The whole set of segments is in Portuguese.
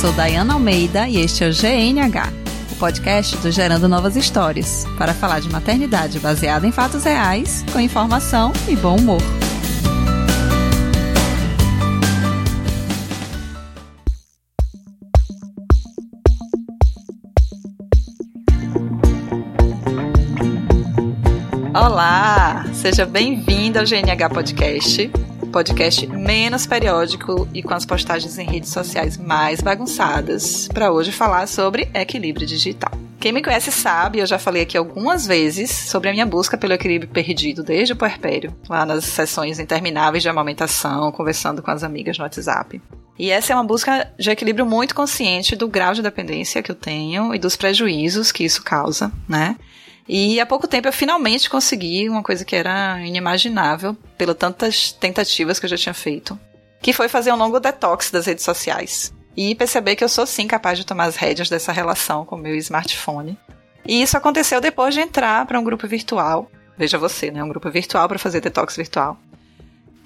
sou Dayana Almeida e este é o GNH, o podcast do Gerando Novas Histórias, para falar de maternidade baseada em fatos reais, com informação e bom humor. Olá, seja bem-vindo ao GNH Podcast podcast menos periódico e com as postagens em redes sociais mais bagunçadas, para hoje falar sobre equilíbrio digital. Quem me conhece sabe, eu já falei aqui algumas vezes sobre a minha busca pelo equilíbrio perdido desde o puerpério, lá nas sessões intermináveis de amamentação, conversando com as amigas no WhatsApp. E essa é uma busca de equilíbrio muito consciente do grau de dependência que eu tenho e dos prejuízos que isso causa, né? E há pouco tempo eu finalmente consegui uma coisa que era inimaginável, pelas tantas tentativas que eu já tinha feito, que foi fazer um longo detox das redes sociais. E perceber que eu sou sim capaz de tomar as rédeas dessa relação com o meu smartphone. E isso aconteceu depois de entrar para um grupo virtual. Veja você, né? Um grupo virtual para fazer detox virtual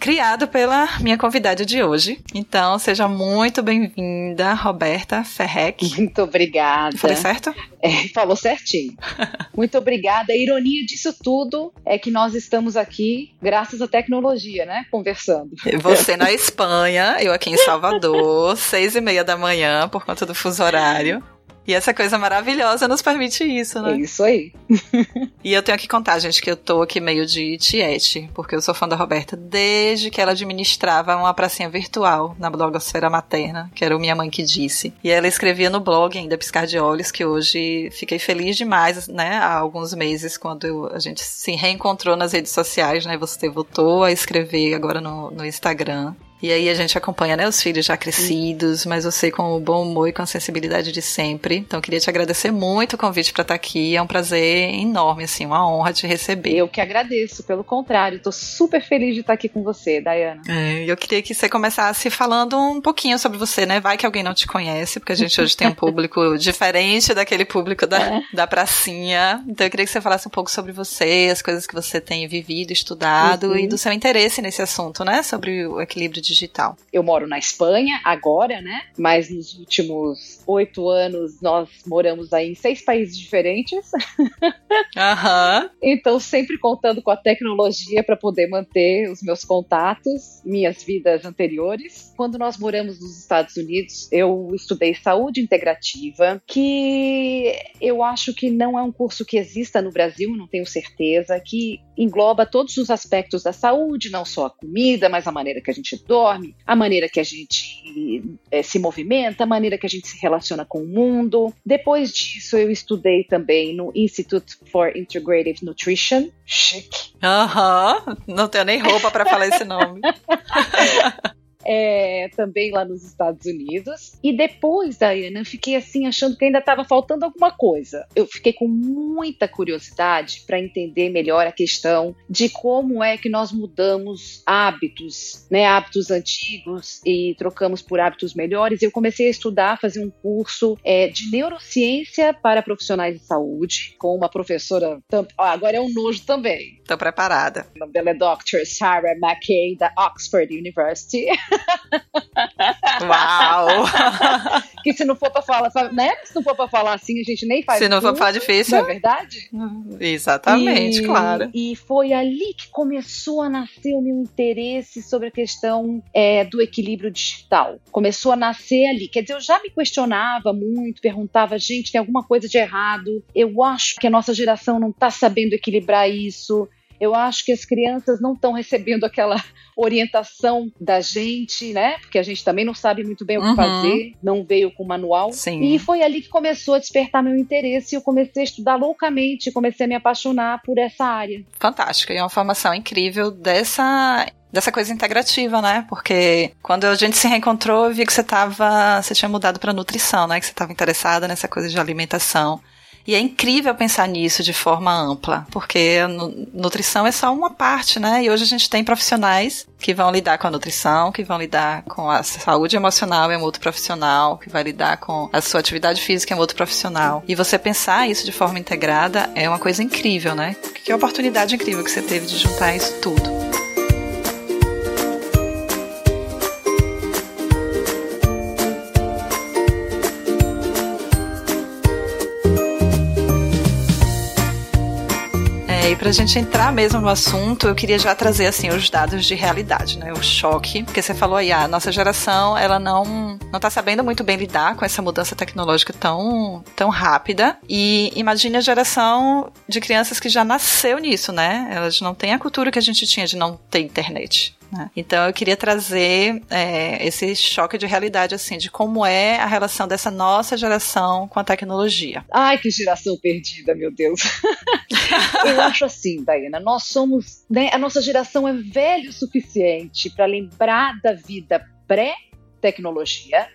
criado pela minha convidada de hoje. Então, seja muito bem-vinda, Roberta Ferrec. Muito obrigada. Falei certo? É, falou certinho. muito obrigada. A ironia disso tudo é que nós estamos aqui graças à tecnologia, né? Conversando. Você na Espanha, eu aqui em Salvador, seis e meia da manhã, por conta do fuso horário. E essa coisa maravilhosa nos permite isso, né? É isso aí. e eu tenho que contar, gente, que eu tô aqui meio de tiete, porque eu sou fã da Roberta desde que ela administrava uma pracinha virtual na blogosfera materna, que era o Minha Mãe que Disse. E ela escrevia no blog ainda Piscar de Olhos, que hoje fiquei feliz demais, né? Há alguns meses, quando eu, a gente se reencontrou nas redes sociais, né? Você voltou a escrever agora no, no Instagram. E aí a gente acompanha, né, os filhos já crescidos, mas você com o bom humor e com a sensibilidade de sempre. Então queria te agradecer muito o convite para estar tá aqui. É um prazer enorme, assim, uma honra te receber. Eu que agradeço, pelo contrário, estou super feliz de estar aqui com você, Dayana. É, eu queria que você começasse falando um pouquinho sobre você, né? Vai que alguém não te conhece, porque a gente hoje tem um público diferente daquele público da, é. da pracinha. Então eu queria que você falasse um pouco sobre você, as coisas que você tem vivido, estudado uhum. e do seu interesse nesse assunto, né? Sobre o equilíbrio de digital? Eu moro na Espanha agora, né? Mas nos últimos oito anos nós moramos aí em seis países diferentes. Aham. então sempre contando com a tecnologia para poder manter os meus contatos, minhas vidas anteriores. Quando nós moramos nos Estados Unidos, eu estudei saúde integrativa, que eu acho que não é um curso que exista no Brasil, não tenho certeza, que engloba todos os aspectos da saúde, não só a comida, mas a maneira que a gente dorme, a maneira que a gente é, se movimenta, a maneira que a gente se relaciona com o mundo. Depois disso, eu estudei também no Institute for Integrative Nutrition. Chique. Aham, uh -huh. não tenho nem roupa para falar esse nome. é, também lá nos Estados Unidos. E depois, Diana, eu fiquei assim achando que ainda estava faltando alguma coisa. Eu fiquei com muita curiosidade para entender melhor a questão de como é que nós mudamos hábitos, né, hábitos antigos e trocamos por hábitos melhores. Eu comecei a estudar, fazer um curso é, de neurociência para profissionais de saúde com uma professora. Agora é um nojo também. Estou preparada. O nome dela é Dr. Sarah McKay da Oxford University. Uau! que se não for para falar, né? Se não for para falar assim, a gente nem faz. Se não for para difícil. Não é verdade? Exatamente, e, claro. E foi ali que começou a nascer o meu interesse sobre a questão é, do equilíbrio digital. Começou a nascer ali. Quer dizer, eu já me questionava muito, perguntava, gente, tem alguma coisa de errado? Eu acho que a nossa geração não está sabendo equilibrar isso. Eu acho que as crianças não estão recebendo aquela orientação da gente, né? Porque a gente também não sabe muito bem o que uhum. fazer, não veio com manual. Sim. E foi ali que começou a despertar meu interesse e eu comecei a estudar loucamente, comecei a me apaixonar por essa área. Fantástica, e é uma formação incrível dessa dessa coisa integrativa, né? Porque quando a gente se reencontrou, eu vi que você tava, você tinha mudado para nutrição, né? Que você estava interessada nessa coisa de alimentação. E é incrível pensar nisso de forma ampla, porque nutrição é só uma parte, né? E hoje a gente tem profissionais que vão lidar com a nutrição, que vão lidar com a saúde emocional, é um outro profissional, que vai lidar com a sua atividade física, é um outro profissional. E você pensar isso de forma integrada é uma coisa incrível, né? Que oportunidade incrível que você teve de juntar isso tudo. Pra gente entrar mesmo no assunto, eu queria já trazer assim os dados de realidade, né? O choque, porque você falou aí, a nossa geração, ela não não tá sabendo muito bem lidar com essa mudança tecnológica tão tão rápida. E imagine a geração de crianças que já nasceu nisso, né? Elas não têm a cultura que a gente tinha de não ter internet. Né? Então eu queria trazer é, esse choque de realidade, assim, de como é a relação dessa nossa geração com a tecnologia. Ai, que geração perdida, meu Deus. eu acho assim, Diana, nós somos, né, a nossa geração é velho o suficiente para lembrar da vida pré-tecnologia,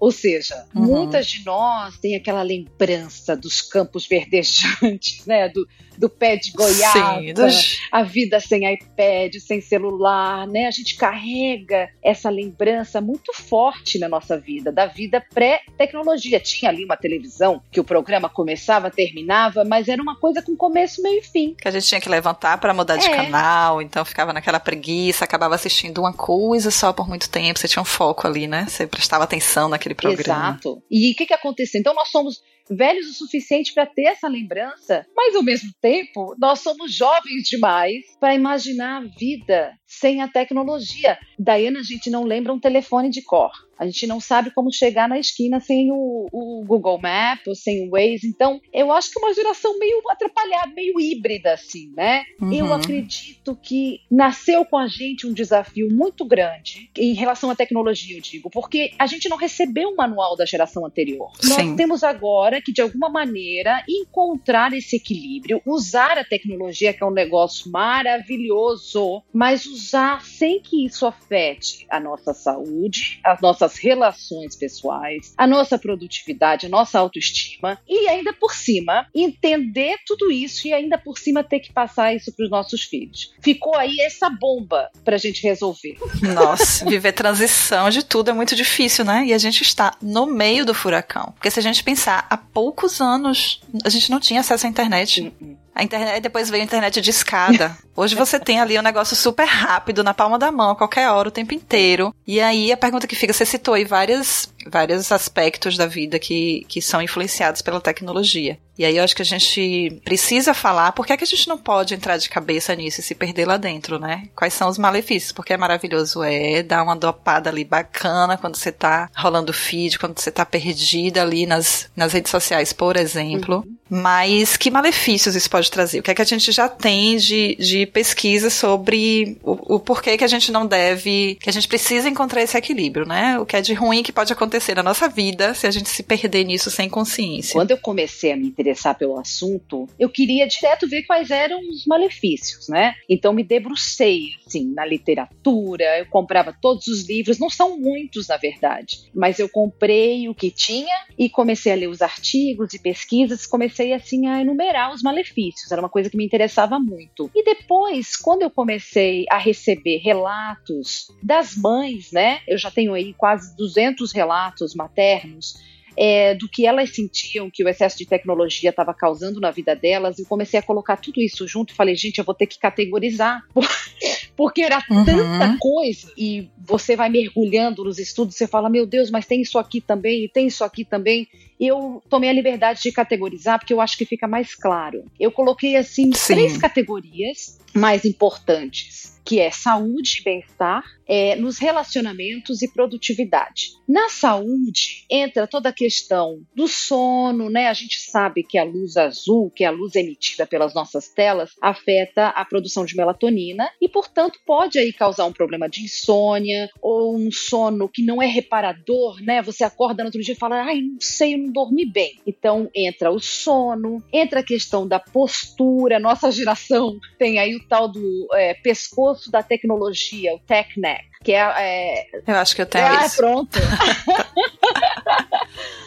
ou seja, uhum. muitas de nós têm aquela lembrança dos campos verdejantes, né? Do, do pé de goiaba, Sim, dos... a vida sem iPad, sem celular, né? A gente carrega essa lembrança muito forte na nossa vida, da vida pré-tecnologia. Tinha ali uma televisão que o programa começava, terminava, mas era uma coisa com começo, meio e fim. Que a gente tinha que levantar para mudar de é. canal, então ficava naquela preguiça, acabava assistindo uma coisa só por muito tempo, você tinha um foco ali, né? Você prestava atenção naquele programa. Exato. E o que, que aconteceu? Então nós somos velhos o suficiente para ter essa lembrança, mas ao mesmo tempo, nós somos jovens demais para imaginar a vida sem a tecnologia. Diana, a gente não lembra um telefone de cor. A gente não sabe como chegar na esquina sem o, o Google Maps, sem o Waze. Então, eu acho que é uma geração meio atrapalhada, meio híbrida, assim, né? Uhum. Eu acredito que nasceu com a gente um desafio muito grande em relação à tecnologia, eu digo, porque a gente não recebeu o manual da geração anterior. Sim. Nós temos agora que, de alguma maneira, encontrar esse equilíbrio, usar a tecnologia, que é um negócio maravilhoso, mas usar sem que isso afete a nossa saúde, as nossas relações pessoais, a nossa produtividade, a nossa autoestima e ainda por cima entender tudo isso e ainda por cima ter que passar isso para os nossos filhos. Ficou aí essa bomba para a gente resolver. Nossa, viver transição de tudo é muito difícil, né? E a gente está no meio do furacão. Porque se a gente pensar, há poucos anos a gente não tinha acesso à internet. Uh -uh. A internet, depois veio a internet de escada. Hoje você tem ali um negócio super rápido, na palma da mão, a qualquer hora, o tempo inteiro. E aí a pergunta que fica, você citou aí várias, vários aspectos da vida que, que são influenciados pela tecnologia. E aí eu acho que a gente precisa falar por que, é que a gente não pode entrar de cabeça nisso e se perder lá dentro, né? Quais são os malefícios? Porque é maravilhoso, é dar uma dopada ali bacana quando você tá rolando feed, quando você tá perdida ali nas, nas redes sociais, por exemplo. Uhum. Mas que malefícios isso pode trazer? O que é que a gente já tem de, de pesquisa sobre o, o porquê que a gente não deve, que a gente precisa encontrar esse equilíbrio, né? O que é de ruim que pode acontecer na nossa vida se a gente se perder nisso sem consciência. Quando eu comecei a me interessar pelo assunto, eu queria direto ver quais eram os malefícios, né? Então me debrucei assim na literatura, eu comprava todos os livros, não são muitos na verdade, mas eu comprei o que tinha e comecei a ler os artigos e pesquisas, comecei assim a enumerar os malefícios, era uma coisa que me interessava muito. E depois, quando eu comecei a receber relatos das mães, né? Eu já tenho aí quase 200 relatos maternos é, do que elas sentiam que o excesso de tecnologia estava causando na vida delas, e comecei a colocar tudo isso junto e falei, gente, eu vou ter que categorizar, porque era uhum. tanta coisa, e você vai mergulhando nos estudos, você fala, meu Deus, mas tem isso aqui também, e tem isso aqui também. Eu tomei a liberdade de categorizar, porque eu acho que fica mais claro. Eu coloquei, assim, Sim. três categorias mais importantes que é saúde e bem-estar, é, nos relacionamentos e produtividade. Na saúde entra toda a questão do sono, né? A gente sabe que a luz azul, que é a luz emitida pelas nossas telas, afeta a produção de melatonina e, portanto, pode aí causar um problema de insônia ou um sono que não é reparador, né? Você acorda no outro dia e fala, ai, não sei, eu não dormi bem. Então entra o sono, entra a questão da postura. Nossa geração tem aí o tal do é, pescoço grosso da tecnologia, o TechNet, que é, é... Eu acho que eu tenho ah, isso. pronto.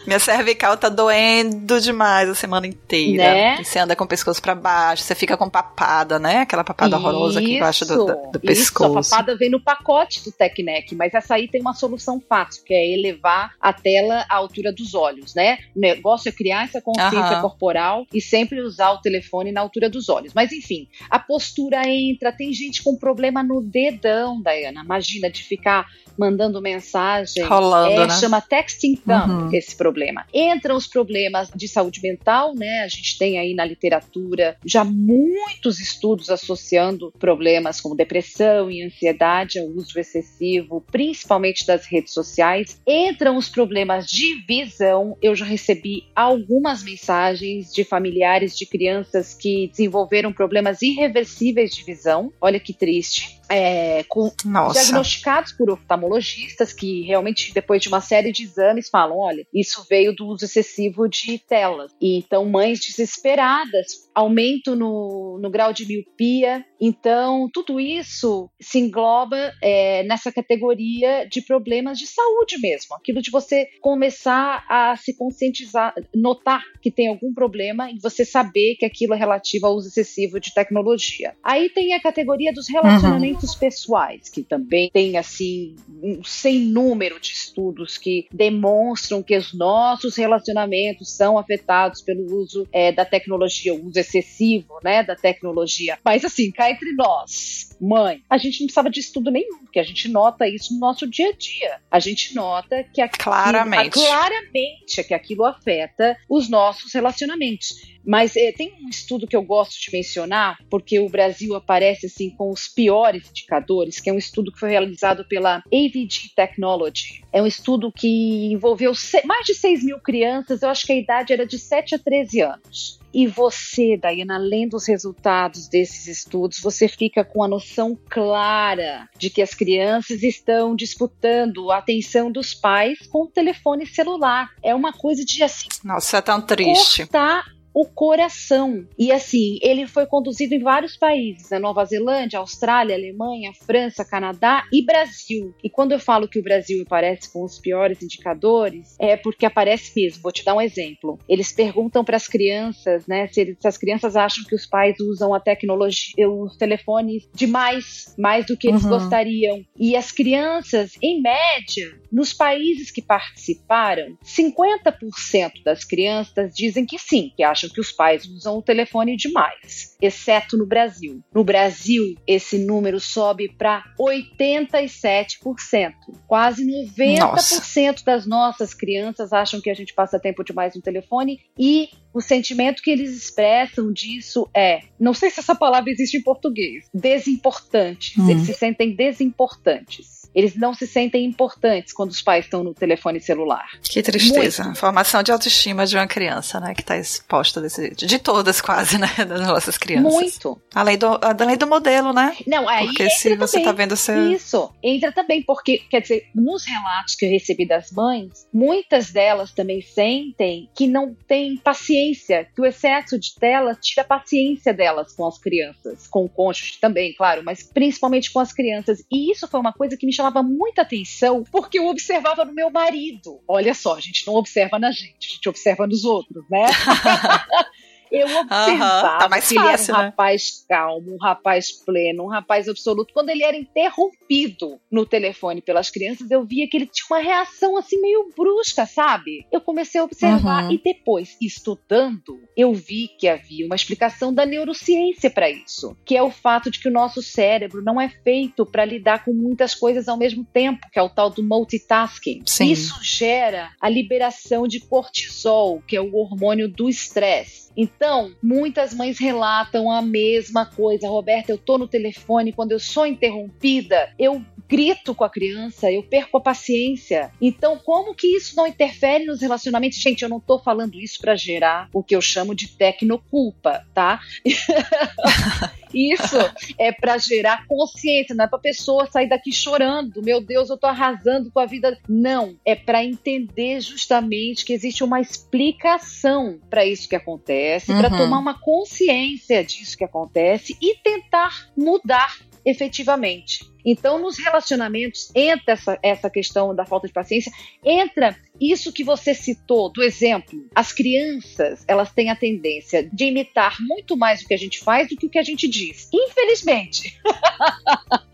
Minha cervical tá doendo demais a semana inteira. Né? Você anda com o pescoço para baixo, você fica com papada, né? Aquela papada isso, horrorosa aqui embaixo do, do, do pescoço. Isso, a papada vem no pacote do TechNec, mas essa aí tem uma solução fácil, que é elevar a tela à altura dos olhos, né? O negócio é criar essa consciência uhum. corporal e sempre usar o telefone na altura dos olhos. Mas enfim, a postura entra, tem gente com problema no dedão, Dayana. Imagina, máquina de ficar mandando mensagem. Rolando, é, né? Chama texting thumb Uhum. esse problema. Entram os problemas de saúde mental, né? A gente tem aí na literatura já muitos estudos associando problemas como depressão e ansiedade ao uso excessivo, principalmente das redes sociais. Entram os problemas de visão. Eu já recebi algumas mensagens de familiares de crianças que desenvolveram problemas irreversíveis de visão. Olha que triste. É, com Nossa. diagnosticados por oftalmologistas que realmente depois de uma série de exames falam, olha, isso veio do uso excessivo de telas. E então mães desesperadas, aumento no, no grau de miopia. Então tudo isso se engloba é, nessa categoria de problemas de saúde mesmo, aquilo de você começar a se conscientizar, notar que tem algum problema e você saber que aquilo é relativo ao uso excessivo de tecnologia. Aí tem a categoria dos relacionamentos pessoais, que também tem assim um sem número de estudos que demonstram que os nossos relacionamentos são afetados pelo uso é, da tecnologia, o uso excessivo, né, da tecnologia. Mas assim, cá entre nós, mãe, a gente não precisava de estudo nenhum, porque a gente nota isso no nosso dia a dia. A gente nota que aquilo, Claramente. claramente que aquilo afeta os nossos relacionamentos. Mas eh, tem um estudo que eu gosto de mencionar, porque o Brasil aparece assim com os piores indicadores, que é um estudo que foi realizado pela AVG Technology. É um estudo que envolveu mais de 6 mil crianças, eu acho que a idade era de 7 a 13 anos. E você, Dayana, além dos resultados desses estudos, você fica com a noção clara de que as crianças estão disputando a atenção dos pais com o telefone celular. É uma coisa de assim Nossa, é tão triste. cortar o coração. E assim, ele foi conduzido em vários países, na Nova Zelândia, Austrália, Alemanha, França, Canadá e Brasil. E quando eu falo que o Brasil aparece com os piores indicadores, é porque aparece mesmo. Vou te dar um exemplo. Eles perguntam para as crianças, né, se, eles- se as crianças acham que os pais usam a tecnologia, os telefones demais, mais do que eles Uhum. gostariam. E as crianças, em média, nos países que participaram, 50% das crianças dizem que sim, que acham que os pais usam o telefone demais, exceto no Brasil. No Brasil, esse número sobe para 87%. Quase 90% das nossas crianças acham que a gente passa tempo demais no telefone e o sentimento que eles expressam disso é, não sei se essa palavra existe em português, desimportantes. Hum. Eles se sentem desimportantes. Eles não se sentem importantes quando os pais estão no telefone celular. Que tristeza. Formação de autoestima de uma criança, né? Que está exposta desse jeito. De todas, quase, né? Das nossas crianças. Muito. Além do, além do modelo, né? Não, aí Porque se você também. tá vendo seu. Isso, entra também, porque, quer dizer, nos relatos que eu recebi das mães, muitas delas também sentem que não têm paciência, que o excesso de tela tira a paciência delas com as crianças, com o cônjuge também, claro, mas principalmente com as crianças. E isso foi uma coisa que me chamava muita atenção, porque eu observava no meu marido. Olha só, a gente não observa na gente, a gente observa nos outros, né? Eu observava tá mais que ele era fácil, um né? rapaz calmo, um rapaz pleno, um rapaz absoluto. Quando ele era interrompido no telefone pelas crianças, eu via que ele tinha uma reação assim meio brusca, sabe? Eu comecei a observar Uhum. e depois, estudando, eu vi que havia uma explicação da neurociência para isso, que é o fato de que o nosso cérebro não é feito para lidar com muitas coisas ao mesmo tempo, que é o tal do multitasking. Sim. Isso gera a liberação de cortisol, que é o hormônio do estresse. Então, muitas mães relatam a mesma coisa. Roberta, eu tô no telefone, quando eu sou interrompida, eu grito com a criança, eu perco a paciência. Então, como que isso não interfere nos relacionamentos? Gente, eu não tô falando isso para gerar o que eu chamo de tecnoculpa, tá? Isso é para gerar consciência, não é para pessoa sair daqui chorando. Meu Deus, eu tô arrasando com a vida. Não, é para entender justamente que existe uma explicação para isso que acontece, para Uhum. tomar uma consciência disso que acontece e tentar mudar efetivamente. Então, nos relacionamentos, entra essa, essa questão da falta de paciência, entra isso que você citou, do exemplo. As crianças, elas têm a tendência de imitar muito mais o que a gente faz do que o que a gente diz. Infelizmente.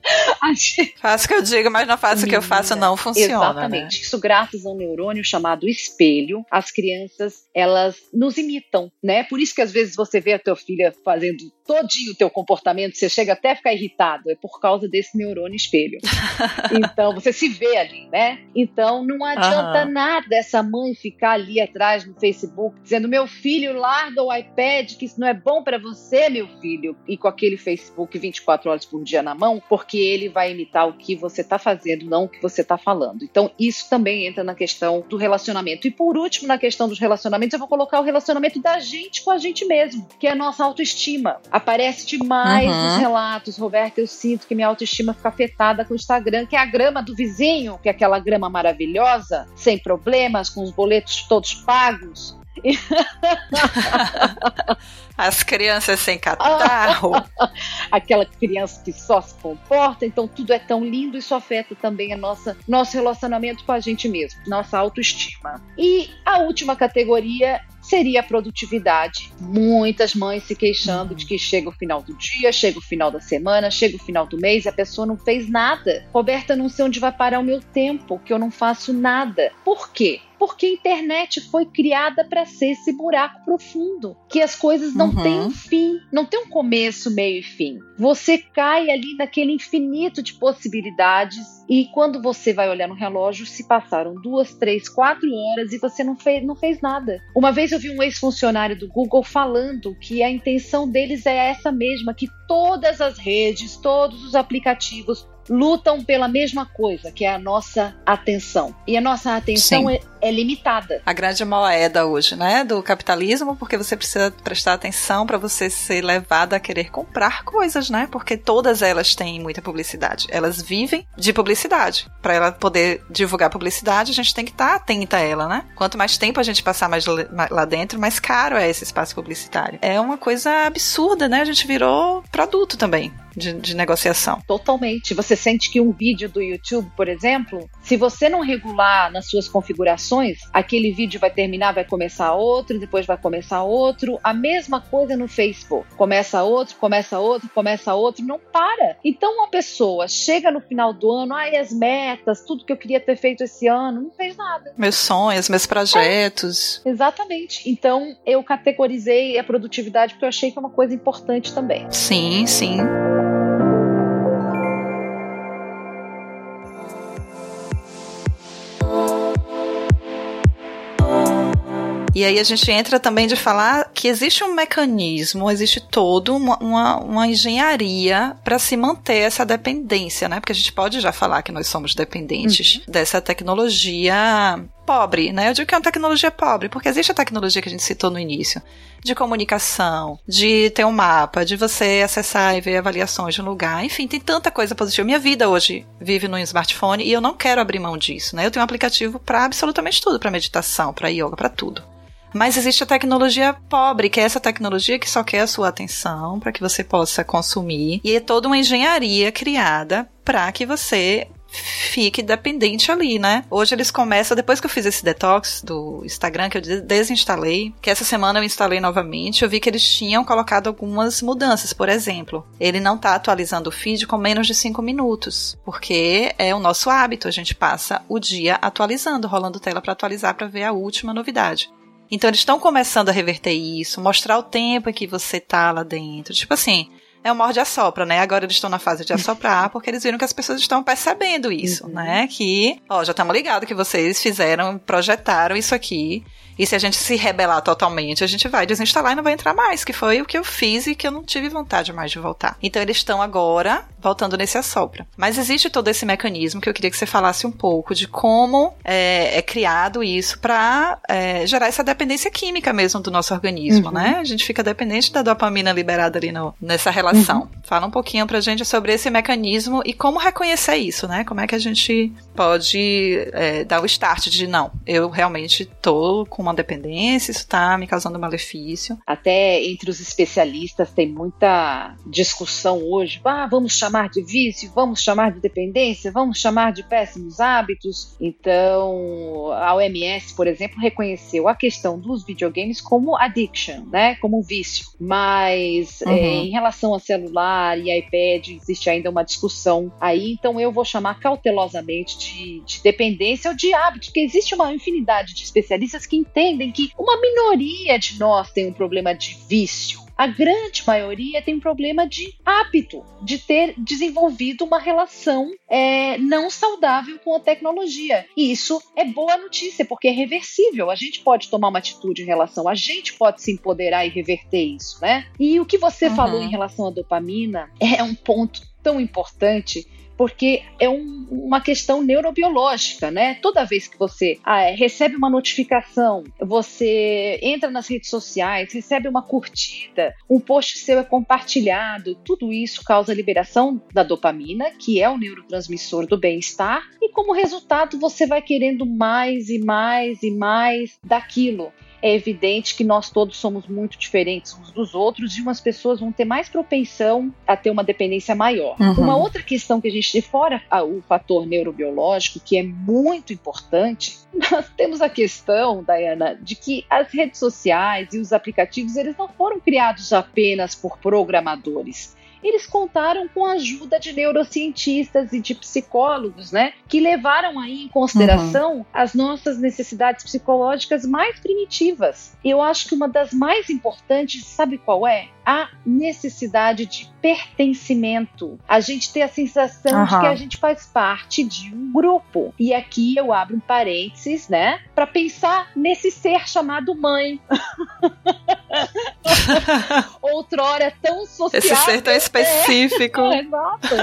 Gente- Faço o que eu digo, mas não faço o que eu faço, não funciona. Né? Exatamente. Isso graças a um neurônio chamado espelho. As crianças, elas nos imitam, né? Por isso que às vezes você vê a tua filha fazendo todinho o teu comportamento, você chega até a ficar irritado, é por causa desse neurônio espelho. então, você se vê ali, né? Então, não adianta uhum. nada essa mãe ficar ali atrás no Facebook dizendo: meu filho, larga o iPad, que isso não é bom para você, meu filho. E com aquele Facebook 24 horas por dia na mão, porque ele vai imitar o que você tá fazendo, não o que você tá falando. Então, isso também entra na questão do relacionamento. E por último, na questão dos relacionamentos, eu vou colocar o relacionamento da gente com a gente mesmo, que é a nossa autoestima. Aparece demais uhum. nos relatos, Roberto, eu sinto que minha autoestima fica afetada com o Instagram, que é a grama do vizinho, que é aquela grama maravilhosa, sem problemas, com os boletos todos pagos. As crianças sem catarro. Aquela criança que só se comporta, então tudo é tão lindo, isso afeta também a nossa nosso relacionamento com a gente mesmo, nossa autoestima. E a última categoria seria a produtividade. Muitas mães se queixando uhum. de que chega o final do dia, chega o final da semana, chega o final do mês e a pessoa não fez nada. Roberta, não sei onde vai parar o meu tempo, que eu não faço nada. Por quê? Porque a internet foi criada para ser esse buraco profundo, que as coisas não uhum. têm um fim, não tem um começo, meio e fim. Você cai ali naquele infinito de possibilidades e quando você vai olhar no relógio, se passaram duas, três, quatro horas e você não fez, não fez nada. Uma vez eu vi um ex-funcionário do Google falando que a intenção deles é essa mesma, que todas as redes, todos os aplicativos lutam pela mesma coisa, que é a nossa atenção. E a nossa atenção é, é, limitada. A grande moeda hoje, né, do capitalismo, porque você precisa prestar atenção para você ser levado a querer comprar coisas, né? Porque todas elas têm muita publicidade. Elas vivem de publicidade. Para ela poder divulgar publicidade, a gente tem que estar tá atenta a ela, né? Quanto mais tempo a gente passar mais lá dentro, mais caro é esse espaço publicitário. É uma coisa absurda, né? A gente virou produto também de, de negociação. Totalmente. Você sente que um vídeo do YouTube, por exemplo, se você não regular nas suas configurações, aquele vídeo vai terminar, vai começar outro, depois vai começar outro. A mesma coisa no Facebook. Começa outro, começa outro, começa outro, não para. Então uma pessoa chega no final do ano, ai, as metas, tudo que eu queria ter feito esse ano, não fez nada. Meus sonhos, meus projetos. É, exatamente. Então eu categorizei a produtividade porque eu achei que é uma coisa importante também. Sim, sim. E aí a gente entra também de falar que existe um mecanismo, existe todo uma, uma, uma engenharia para se manter essa dependência, né? Porque a gente pode já falar que nós somos dependentes uhum. dessa tecnologia pobre, né? Eu digo que é uma tecnologia pobre, porque existe a tecnologia que a gente citou no início, de comunicação, de ter um mapa, de você acessar e ver avaliações de um lugar, enfim, tem tanta coisa positiva. Minha vida hoje vive no smartphone e eu não quero abrir mão disso, né? Eu tenho um aplicativo para absolutamente tudo, para meditação, para yoga, para tudo. Mas existe a tecnologia pobre, que é essa tecnologia que só quer a sua atenção para que você possa consumir. E é toda uma engenharia criada para que você fique dependente ali, né? Hoje eles começam, depois que eu fiz esse detox do Instagram, que eu desinstalei, que essa semana eu instalei novamente, eu vi que eles tinham colocado algumas mudanças. Por exemplo, ele não tá atualizando o feed com menos de 5 minutos, porque é o nosso hábito, a gente passa o dia atualizando, rolando tela para atualizar para ver a última novidade. Então eles estão começando a reverter isso, mostrar o tempo em que você tá lá dentro. Tipo assim, é o morde assopra, né? Agora eles estão na fase de assoprar, porque eles viram que as pessoas estão percebendo isso, uhum. né? Que, ó, já estamos ligados que vocês fizeram, projetaram isso aqui. E se a gente se rebelar totalmente, a gente vai desinstalar e não vai entrar mais, que foi o que eu fiz e que eu não tive vontade mais de voltar. Então eles estão agora voltando nesse assopra. Mas existe todo esse mecanismo que eu queria que você falasse um pouco de como é, é criado isso para é, gerar essa dependência química mesmo do nosso organismo, uhum. né? A gente fica dependente da dopamina liberada ali no, nessa relação. Uhum. Fala um pouquinho pra gente sobre esse mecanismo e como reconhecer isso, né? Como é que a gente pode é, dar o start de não, eu realmente tô com uma dependência, isso está me causando malefício. Até entre os especialistas tem muita discussão hoje. Ah, vamos chamar de vício, vamos chamar de dependência, vamos chamar de péssimos hábitos. Então, a OMS, por exemplo, reconheceu a questão dos videogames como addiction, né, como vício. Mas uhum. é, em relação a celular e iPad, existe ainda uma discussão aí. Então, eu vou chamar cautelosamente de, de dependência ou de hábito, porque existe uma infinidade de especialistas que entendem que uma minoria de nós tem um problema de vício A grande maioria tem problema de hábito, de ter desenvolvido uma relação é, não saudável com a tecnologia. E isso é boa notícia, porque é reversível. A gente pode tomar uma atitude em relação, a gente pode se empoderar e reverter isso, né? E o que você uhum. falou em relação à dopamina é um ponto tão importante porque é um, uma questão neurobiológica, né? Toda vez que você ah, é, recebe uma notificação, você entra nas redes sociais, recebe uma curtida, um post seu é compartilhado, tudo isso causa liberação da dopamina, que é o neurotransmissor do bem-estar, e como resultado você vai querendo mais e mais e mais daquilo é evidente que nós todos somos muito diferentes uns dos outros e umas pessoas vão ter mais propensão a ter uma dependência maior. Uhum. Uma outra questão que a gente, fora o fator neurobiológico, que é muito importante, nós temos a questão, Diana, de que as redes sociais e os aplicativos, eles não foram criados apenas por programadores eles contaram com a ajuda de neurocientistas e de psicólogos, né, que levaram aí em consideração uhum. as nossas necessidades psicológicas mais primitivas. Eu acho que uma das mais importantes, sabe qual é? A necessidade de pertencimento. A gente ter a sensação uhum. de que a gente faz parte de um grupo. E aqui eu abro um parênteses, né, para pensar nesse ser chamado mãe. Outrora tão social. Esse ser tão específico. É, exato.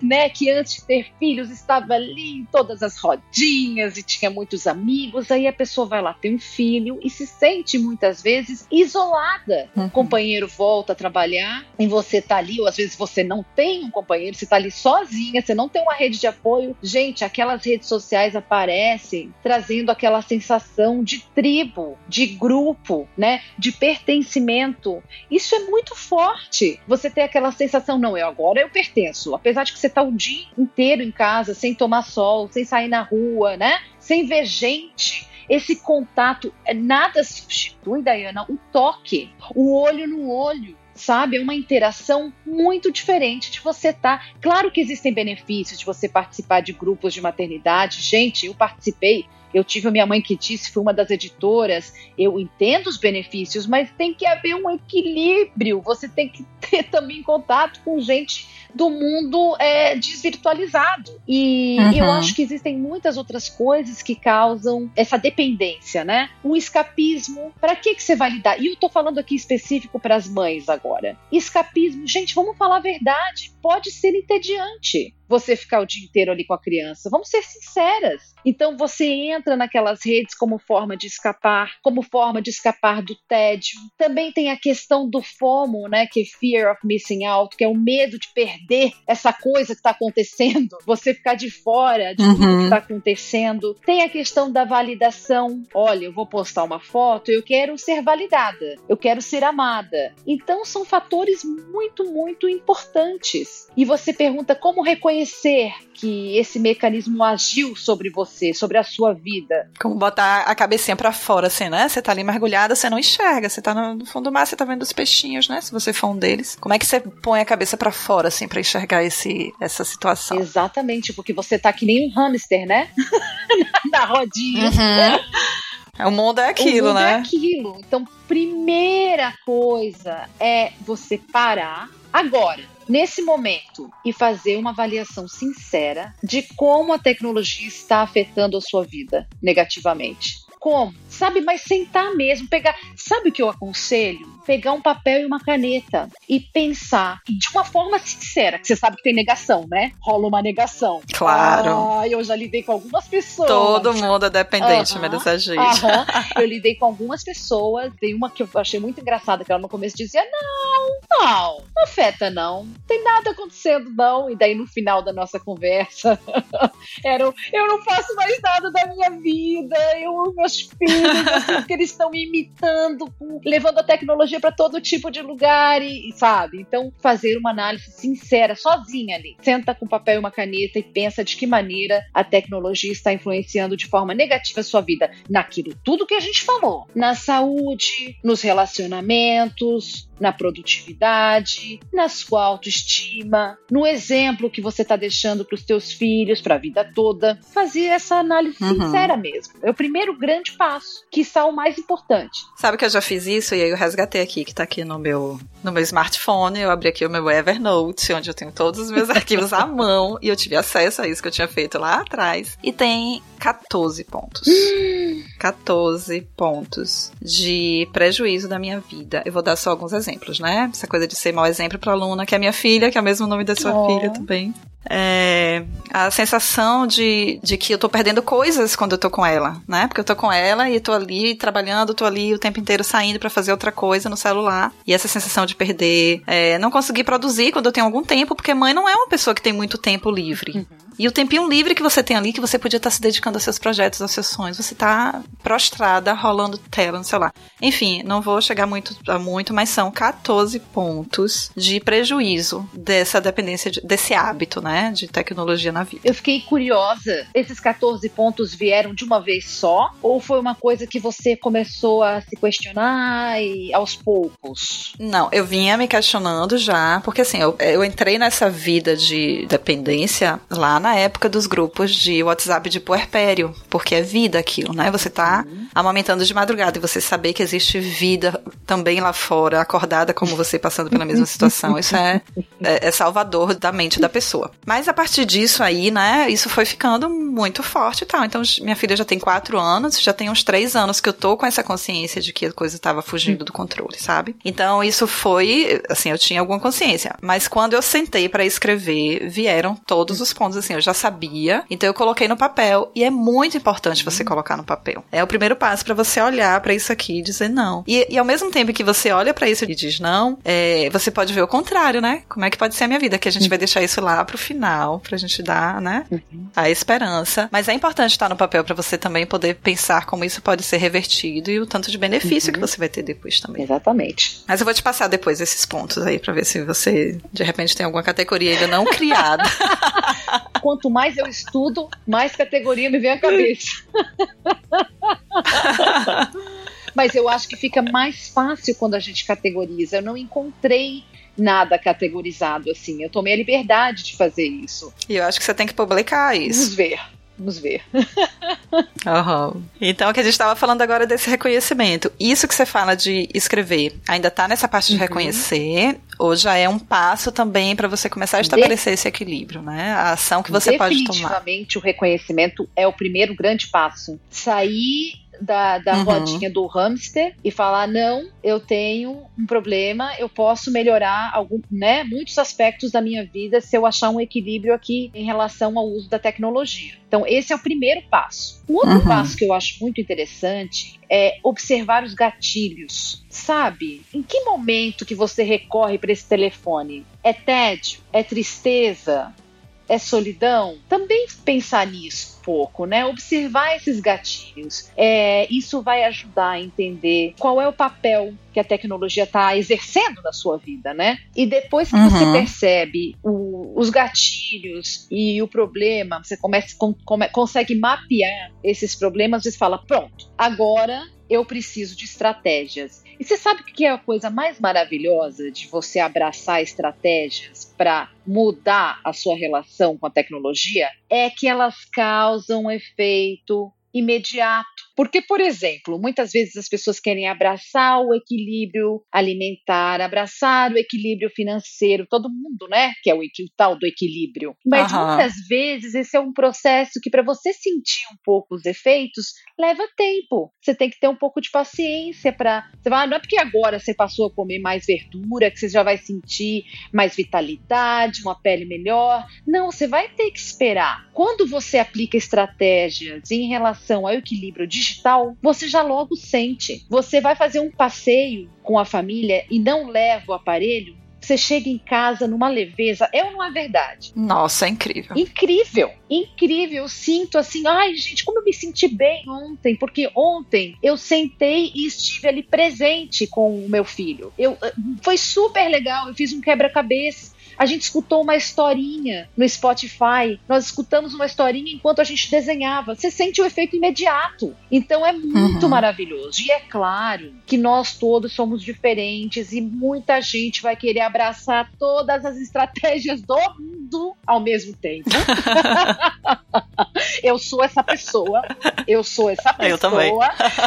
né, que antes de ter filhos estava ali em todas as rodinhas e tinha muitos amigos. Aí a pessoa vai lá ter um filho e se sente muitas vezes isolada. Uhum. O companheiro volta a trabalhar e você tá ali, ou às vezes você não tem um companheiro, você tá ali sozinha, você não tem uma rede de apoio. Gente, aquelas redes sociais aparecem trazendo aquela sensação de tribo, de grupo, né, de pertencimento. Isso é muito forte. Você tem aquela sensação, não, eu agora eu pertenço. Apesar de que você tá o dia inteiro em casa, sem tomar sol, sem sair na rua, né? Sem ver gente. Esse contato, é, nada substitui, Dayana, o toque, o olho no olho sabe? É uma interação muito diferente de você estar. Tá... Claro que existem benefícios de você participar de grupos de maternidade. Gente, eu participei eu tive a minha mãe que disse, fui uma das editoras. Eu entendo os benefícios, mas tem que haver um equilíbrio. Você tem que ter também contato com gente do mundo é, desvirtualizado. E uhum. eu acho que existem muitas outras coisas que causam essa dependência, né? O escapismo. Para que, que você vai lidar? E eu tô falando aqui específico para as mães agora. Escapismo, gente, vamos falar a verdade. Pode ser entediante você ficar o dia inteiro ali com a criança. Vamos ser sinceras. Então você entra naquelas redes como forma de escapar, como forma de escapar do tédio. Também tem a questão do FOMO, né, que é Fear of Missing Out, que é o medo de perder essa coisa que está acontecendo, você ficar de fora de uhum. tudo que está acontecendo. Tem a questão da validação. Olha, eu vou postar uma foto, eu quero ser validada, eu quero ser amada. Então são fatores muito, muito importantes. E você pergunta como reconhecer reconhecer que esse mecanismo agiu sobre você, sobre a sua vida. Como botar a cabecinha para fora, assim, né? Você tá ali mergulhada, você não enxerga, você tá no fundo do mar, você tá vendo os peixinhos, né? Se você for um deles. Como é que você põe a cabeça para fora, assim, para enxergar esse, essa situação? Exatamente, porque você tá que nem um hamster, né? Na rodinha. Uhum. O mundo é aquilo, o mundo né? É aquilo. Então, primeira coisa é você parar agora nesse momento e fazer uma avaliação sincera de como a tecnologia está afetando a sua vida negativamente. Como? Sabe, mas sentar mesmo, pegar. Sabe o que eu aconselho? pegar um papel e uma caneta e pensar de uma forma sincera, que você sabe que tem negação, né? Rola uma negação. Claro. Ah, eu já lidei com algumas pessoas. Todo mundo é dependente, dessa gente. Eu lidei com algumas pessoas. Tem uma que eu achei muito engraçada, que ela no começo dizia: Não, não, não afeta, não. Não tem nada acontecendo, não. E daí no final da nossa conversa, era: Eu não faço mais nada da minha vida. Eu, meus filhos, assim, que eles estão me imitando, levando a tecnologia para todo tipo de lugar e, sabe? Então, fazer uma análise sincera, sozinha ali. Senta com papel e uma caneta e pensa de que maneira a tecnologia está influenciando de forma negativa a sua vida naquilo tudo que a gente falou, na saúde, nos relacionamentos, na produtividade, na sua autoestima, no exemplo que você está deixando para os teus filhos, para a vida toda. Fazer essa análise uhum. sincera mesmo. É o primeiro grande grande passo, que está o mais importante. Sabe que eu já fiz isso e aí eu resgatei aqui, que tá aqui no meu, no meu smartphone, eu abri aqui o meu Evernote, onde eu tenho todos os meus arquivos à mão e eu tive acesso a isso que eu tinha feito lá atrás. E tem 14 pontos. 14 pontos de prejuízo da minha vida. Eu vou dar só alguns exemplos, né? Essa coisa de ser mau exemplo pra aluna, que é minha filha, que é o mesmo nome da sua oh. filha também. É, a sensação de, de que eu tô perdendo coisas quando eu tô com ela, né? Porque eu tô com ela e tô ali trabalhando, tô ali o tempo inteiro saindo para fazer outra coisa no celular. E essa sensação de perder, é, não conseguir produzir quando eu tenho algum tempo, porque mãe não é uma pessoa que tem muito tempo livre. Uhum. E o tempinho livre que você tem ali, que você podia estar se dedicando aos seus projetos, aos seus sonhos, você está prostrada, rolando tela no celular. Enfim, não vou chegar muito a muito, mas são 14 pontos de prejuízo dessa dependência, de, desse hábito, né, de tecnologia na vida. Eu fiquei curiosa, esses 14 pontos vieram de uma vez só? Ou foi uma coisa que você começou a se questionar e aos poucos? Não, eu vinha me questionando já, porque assim, eu, eu entrei nessa vida de dependência lá na época dos grupos de WhatsApp de puerpério, porque é vida aquilo, né? Você tá uhum. amamentando de madrugada e você saber que existe vida também lá fora, acordada como você passando pela mesma situação, isso é, é, é salvador da mente da pessoa. Mas a partir disso aí, né, isso foi ficando muito forte e tal. Então, minha filha já tem quatro anos, já tem uns três anos que eu tô com essa consciência de que a coisa estava fugindo do controle, sabe? Então, isso foi, assim, eu tinha alguma consciência. Mas quando eu sentei para escrever, vieram todos os pontos, assim, assim, eu já sabia, então eu coloquei no papel e é muito importante você colocar no papel. É o primeiro passo para você olhar para isso aqui e dizer não. E, e, ao mesmo tempo que você olha para isso e diz não, é, você pode ver o contrário, né? Como é que pode ser a minha vida? Que a gente vai deixar isso lá pro final, pra gente dar, né? Uhum. A esperança. Mas é importante estar no papel para você também poder pensar como isso pode ser revertido e o tanto de benefício uhum. que você vai ter depois também. Exatamente. Mas eu vou te passar depois esses pontos aí para ver se você de repente tem alguma categoria ainda não criada. quanto mais eu estudo, mais categoria me vem à cabeça. Mas eu acho que fica mais fácil quando a gente categoriza. Eu não encontrei nada categorizado assim. Eu tomei a liberdade de fazer isso. E eu acho que você tem que publicar isso. Vamos ver. Vamos ver. uhum. Então, o que a gente estava falando agora desse reconhecimento. Isso que você fala de escrever, ainda está nessa parte de uhum. reconhecer, ou já é um passo também para você começar a estabelecer de... esse equilíbrio, né? A ação que você pode tomar. Definitivamente, o reconhecimento é o primeiro grande passo. Sair da, da uhum. rodinha do hamster e falar: não, eu tenho um problema, eu posso melhorar algum, né, muitos aspectos da minha vida se eu achar um equilíbrio aqui em relação ao uso da tecnologia. Então, esse é o primeiro passo. O outro uhum. passo que eu acho muito interessante é observar os gatilhos. Sabe? Em que momento que você recorre para esse telefone? É tédio? É tristeza? É solidão? Também pensar nisso um pouco, né? Observar esses gatilhos. É, isso vai ajudar a entender qual é o papel que a tecnologia está exercendo na sua vida, né? E depois que uhum. você percebe o, os gatilhos e o problema, você começa, com, come, consegue mapear esses problemas e fala: pronto, agora eu preciso de estratégias. E você sabe o que é a coisa mais maravilhosa de você abraçar estratégias para mudar a sua relação com a tecnologia? É que elas causam um efeito imediato. Porque, por exemplo, muitas vezes as pessoas querem abraçar o equilíbrio alimentar, abraçar o equilíbrio financeiro, todo mundo, né? Que é o, o tal do equilíbrio. Mas uhum. muitas vezes esse é um processo que, para você sentir um pouco os efeitos, leva tempo. Você tem que ter um pouco de paciência para. Você vai, ah, não é porque agora você passou a comer mais verdura que você já vai sentir mais vitalidade, uma pele melhor. Não, você vai ter que esperar. Quando você aplica estratégias em relação ao equilíbrio digital, você já logo sente. Você vai fazer um passeio com a família e não leva o aparelho, você chega em casa numa leveza. É ou não é verdade? Nossa, é incrível. Incrível, incrível. Eu sinto assim, ai gente, como eu me senti bem ontem, porque ontem eu sentei e estive ali presente com o meu filho. Eu, eh, foi super legal, eu fiz um quebra-cabeça a gente escutou uma historinha no Spotify, nós escutamos uma historinha enquanto a gente desenhava. Você sente o efeito imediato. Então é muito uhum. maravilhoso. E é claro que nós todos somos diferentes e muita gente vai querer abraçar todas as estratégias do mundo ao mesmo tempo. eu sou essa pessoa. Eu sou essa pessoa eu também.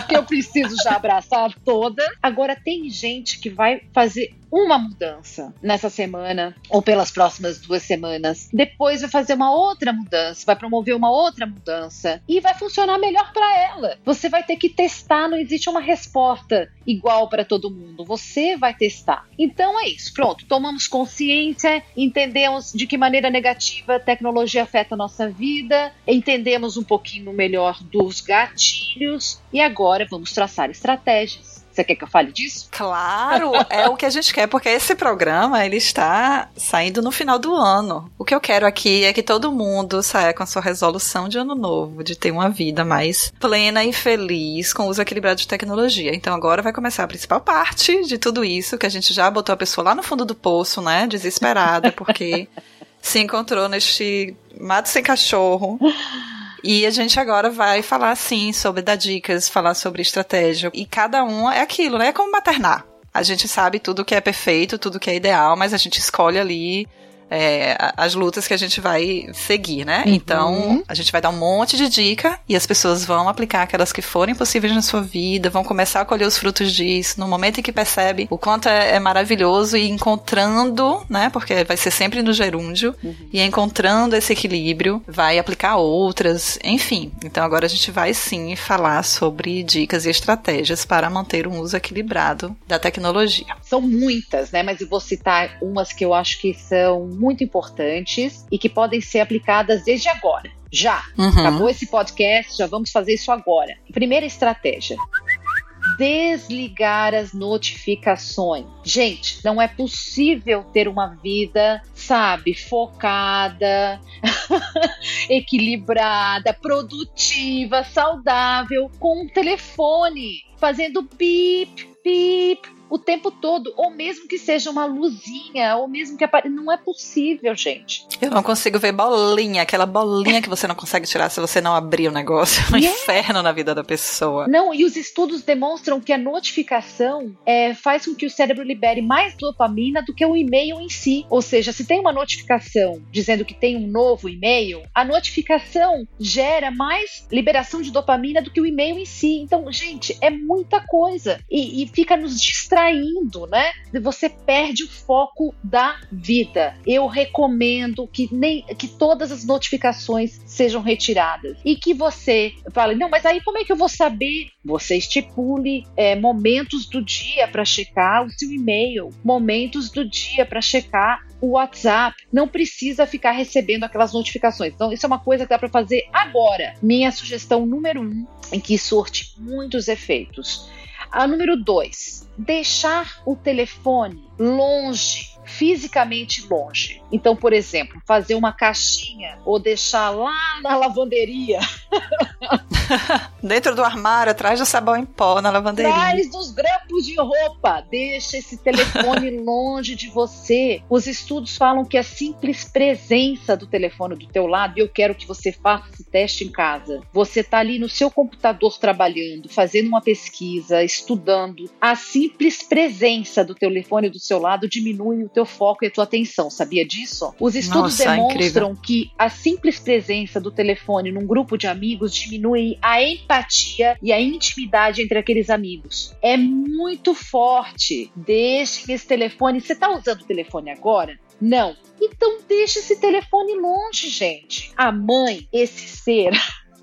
que eu preciso já abraçar toda. Agora, tem gente que vai fazer uma mudança nessa semana ou pelas próximas duas semanas. Depois vai fazer uma outra mudança, vai promover uma outra mudança e vai funcionar melhor para ela. Você vai ter que testar, não existe uma resposta igual para todo mundo. Você vai testar. Então é isso. Pronto, tomamos consciência, entendemos de que maneira negativa a tecnologia afeta a nossa vida, entendemos um pouquinho melhor dos gatilhos e agora vamos traçar estratégias. Você quer que eu fale disso? Claro, é o que a gente quer, porque esse programa ele está saindo no final do ano. O que eu quero aqui é que todo mundo saia com a sua resolução de ano novo, de ter uma vida mais plena e feliz com o uso equilibrado de tecnologia. Então agora vai começar a principal parte de tudo isso, que a gente já botou a pessoa lá no fundo do poço, né, desesperada, porque se encontrou neste mato sem cachorro. E a gente agora vai falar, sim, sobre dar dicas, falar sobre estratégia. E cada um é aquilo, né? É como maternar. A gente sabe tudo que é perfeito, tudo que é ideal, mas a gente escolhe ali é, as lutas que a gente vai seguir, né? Uhum. Então, a gente vai dar um monte de dica e as pessoas vão aplicar aquelas que forem possíveis na sua vida, vão começar a colher os frutos disso no momento em que percebe o quanto é, é maravilhoso e encontrando, né? Porque vai ser sempre no gerúndio, uhum. e encontrando esse equilíbrio, vai aplicar outras, enfim. Então, agora a gente vai sim falar sobre dicas e estratégias para manter um uso equilibrado da tecnologia. São muitas, né? Mas eu vou citar umas que eu acho que são muito importantes e que podem ser aplicadas desde agora. Já. Uhum. Acabou esse podcast, já vamos fazer isso agora. Primeira estratégia desligar as notificações. Gente, não é possível ter uma vida, sabe, focada, equilibrada, produtiva, saudável com um telefone fazendo bip, bip, o tempo todo, ou mesmo que seja uma luzinha, ou mesmo que apare... não é possível, gente. Eu não consigo ver bolinha, aquela bolinha que você não consegue tirar se você não abrir o negócio. É um yeah. inferno na vida da pessoa. Não, e os estudos demonstram que a notificação é, faz com que o cérebro libere mais dopamina do que o e-mail em si. Ou seja, se tem uma notificação dizendo que tem um novo e-mail, a notificação gera mais liberação de dopamina do que o e-mail em si. Então, gente, é muita coisa. E, e fica nos distraindo distraindo, né? Você perde o foco da vida. Eu recomendo que nem que todas as notificações sejam retiradas e que você fale, não, mas aí como é que eu vou saber? Você estipule é, momentos do dia para checar o seu e-mail, momentos do dia para checar o WhatsApp. Não precisa ficar recebendo aquelas notificações. Então, isso é uma coisa que dá para fazer agora. Minha sugestão número um, em que surte muitos efeitos. A número dois, deixar o telefone longe fisicamente longe. Então, por exemplo, fazer uma caixinha ou deixar lá na lavanderia. Dentro do armário, atrás do sabão em pó, na lavanderia. Atrás dos grampos de roupa. Deixa esse telefone longe de você. Os estudos falam que a simples presença do telefone do teu lado, e eu quero que você faça esse teste em casa. Você está ali no seu computador trabalhando, fazendo uma pesquisa, estudando. A simples presença do telefone do seu lado diminui o teu foco e a tua atenção. Sabia disso? Os estudos Nossa, demonstram incrível. que a simples presença do telefone num grupo de amigos diminui a empatia e a intimidade entre aqueles amigos. É muito forte. Deixe esse telefone. Você está usando o telefone agora? Não. Então deixe esse telefone longe, gente. A mãe, esse ser.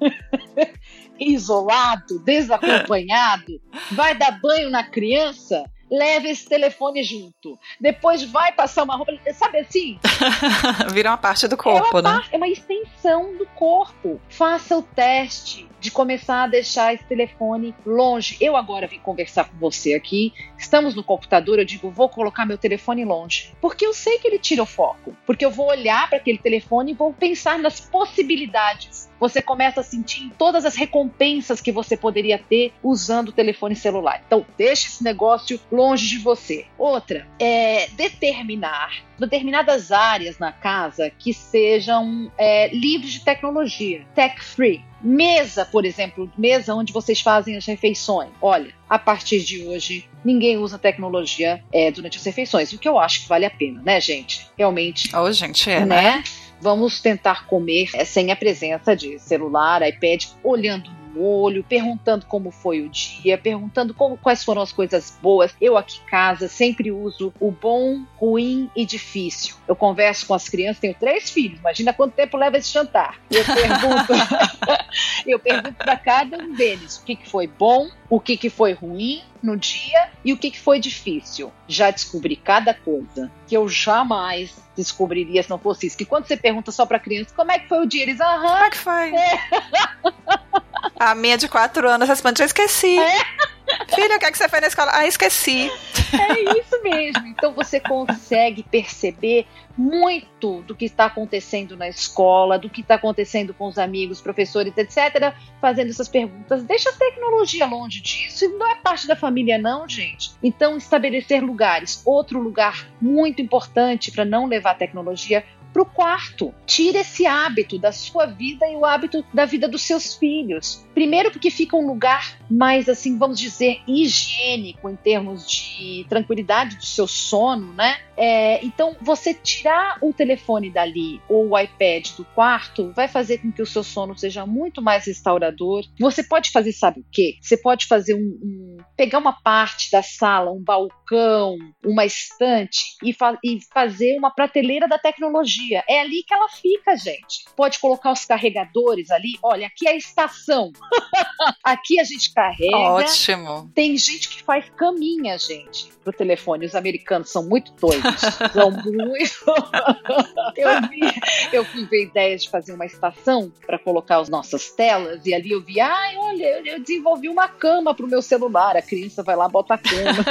isolado, desacompanhado, vai dar banho na criança, leva esse telefone junto. Depois vai passar uma roupa, sabe assim? Vira uma parte do corpo, é né? é uma extensão do corpo. Faça o teste de começar a deixar esse telefone longe. Eu agora vim conversar com você aqui, estamos no computador, eu digo, vou colocar meu telefone longe, porque eu sei que ele tira o foco, porque eu vou olhar para aquele telefone e vou pensar nas possibilidades. Você começa a sentir todas as recompensas que você poderia ter usando o telefone celular. Então, deixe esse negócio longe de você. Outra, é determinar determinadas áreas na casa que sejam é, livres de tecnologia, tech free. Mesa, por exemplo, mesa onde vocês fazem as refeições. Olha, a partir de hoje, ninguém usa tecnologia é, durante as refeições, o que eu acho que vale a pena, né, gente? Realmente. Oh, gente, é, né? né? Vamos tentar comer sem a presença de celular, iPad, olhando olho, perguntando como foi o dia, perguntando como, quais foram as coisas boas. Eu aqui em casa sempre uso o bom, ruim e difícil. Eu converso com as crianças, tenho três filhos, imagina quanto tempo leva esse jantar. Eu pergunto, eu pergunto para cada um deles o que, que foi bom, o que, que foi ruim no dia e o que, que foi difícil. Já descobri cada coisa que eu jamais descobriria se não fosse isso. Que quando você pergunta só para criança como é que foi o dia, eles, aham. Como é que foi? É. A minha de quatro anos responde: Eu esqueci. É. Filha, o que, é que você fez na escola? Ah, esqueci. É isso mesmo. Então você consegue perceber muito do que está acontecendo na escola, do que está acontecendo com os amigos, professores, etc., fazendo essas perguntas. Deixa a tecnologia longe disso. Não é parte da família, não, gente. Então, estabelecer lugares. Outro lugar muito importante para não levar tecnologia para o quarto. Tira esse hábito da sua vida e o hábito da vida dos seus filhos. Primeiro, porque fica um lugar mais, assim, vamos dizer, higiênico em termos de tranquilidade do seu sono, né? É, então, você tirar o telefone dali ou o iPad do quarto vai fazer com que o seu sono seja muito mais restaurador. Você pode fazer, sabe o quê? Você pode fazer um, um pegar uma parte da sala, um balcão, uma estante e, fa e fazer uma prateleira da tecnologia. É ali que ela fica, gente. Pode colocar os carregadores ali. Olha, aqui é a estação. aqui a gente carrega. Ótimo. Tem gente que faz caminha, gente, pro telefone. Os americanos são muito doidos. são muito. eu, vi, eu fui ver ideias de fazer uma estação para colocar as nossas telas e ali eu vi, ai, olha, eu, eu desenvolvi uma cama pro meu celular. A criança vai lá, bota a cama.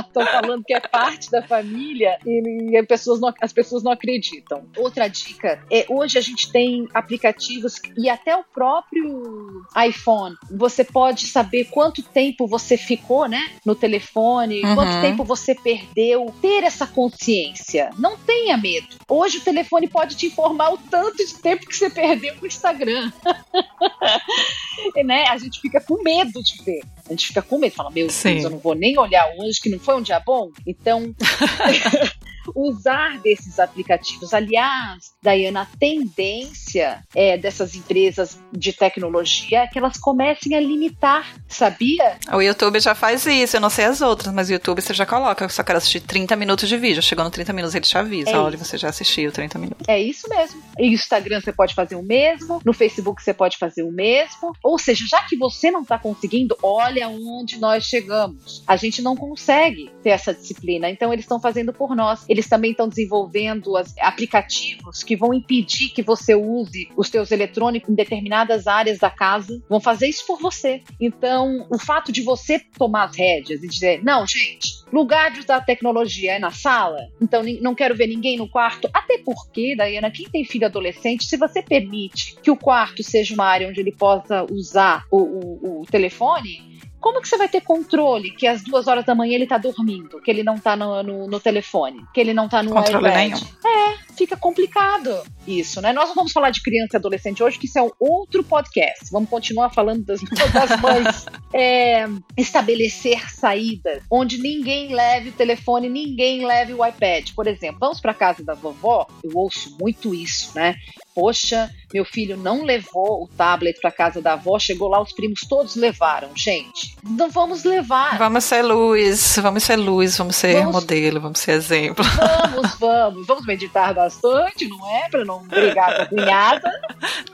Estão falando que é parte da família e, e as, pessoas não, as pessoas não acreditam. Outra dica é hoje a gente tem aplicativos e até o próprio iPhone. Você pode saber quanto tempo você ficou, né, no telefone, uhum. quanto tempo você perdeu. Ter essa consciência. Não tenha medo. Hoje o telefone pode te informar o tanto de tempo que você perdeu no Instagram. né? A gente fica com medo de ver. A gente fica com medo, fala, meu Sim. Deus, eu não vou nem olhar hoje, que não foi um dia bom. Então, usar desses aplicativos. Aliás, Dayana, a tendência é, dessas empresas de tecnologia é que elas comecem a limitar, sabia? O YouTube já faz isso, eu não sei as outras, mas o YouTube você já coloca, eu só quero assistir 30 minutos de vídeo. Chegou no 30 minutos, ele te avisa. É Olha, você já assistiu 30 minutos. É isso mesmo. E no Instagram você pode fazer o mesmo, no Facebook você pode fazer o mesmo. Ou seja, já que você não está conseguindo, olha onde nós chegamos. A gente não consegue ter essa disciplina, então eles estão fazendo por nós. Eles também estão desenvolvendo aplicativos que vão impedir que você use os seus eletrônicos em determinadas áreas da casa. Vão fazer isso por você. Então, o fato de você tomar as rédeas e dizer, não, gente, lugar de usar tecnologia é na sala, então não quero ver ninguém no quarto. Até porque, Dayana, quem tem filho adolescente, se você permite que o quarto seja uma área onde ele possa usar o, o, o telefone, como que você vai ter controle que às duas horas da manhã ele tá dormindo, que ele não tá no, no, no telefone, que ele não tá no controle iPad? Nenhum. É, fica complicado isso, né? Nós não vamos falar de criança e adolescente hoje, que isso é um outro podcast. Vamos continuar falando das, das mães. É, estabelecer saídas onde ninguém leve o telefone, ninguém leve o iPad. Por exemplo, vamos para casa da vovó, eu ouço muito isso, né? Poxa, meu filho não levou o tablet para casa da avó, chegou lá, os primos todos levaram. Gente, não vamos levar. Vamos ser luz, vamos ser luz, vamos ser vamos... modelo, vamos ser exemplo. Vamos, vamos, vamos meditar bastante, não é? Para não brigar com a cunhada,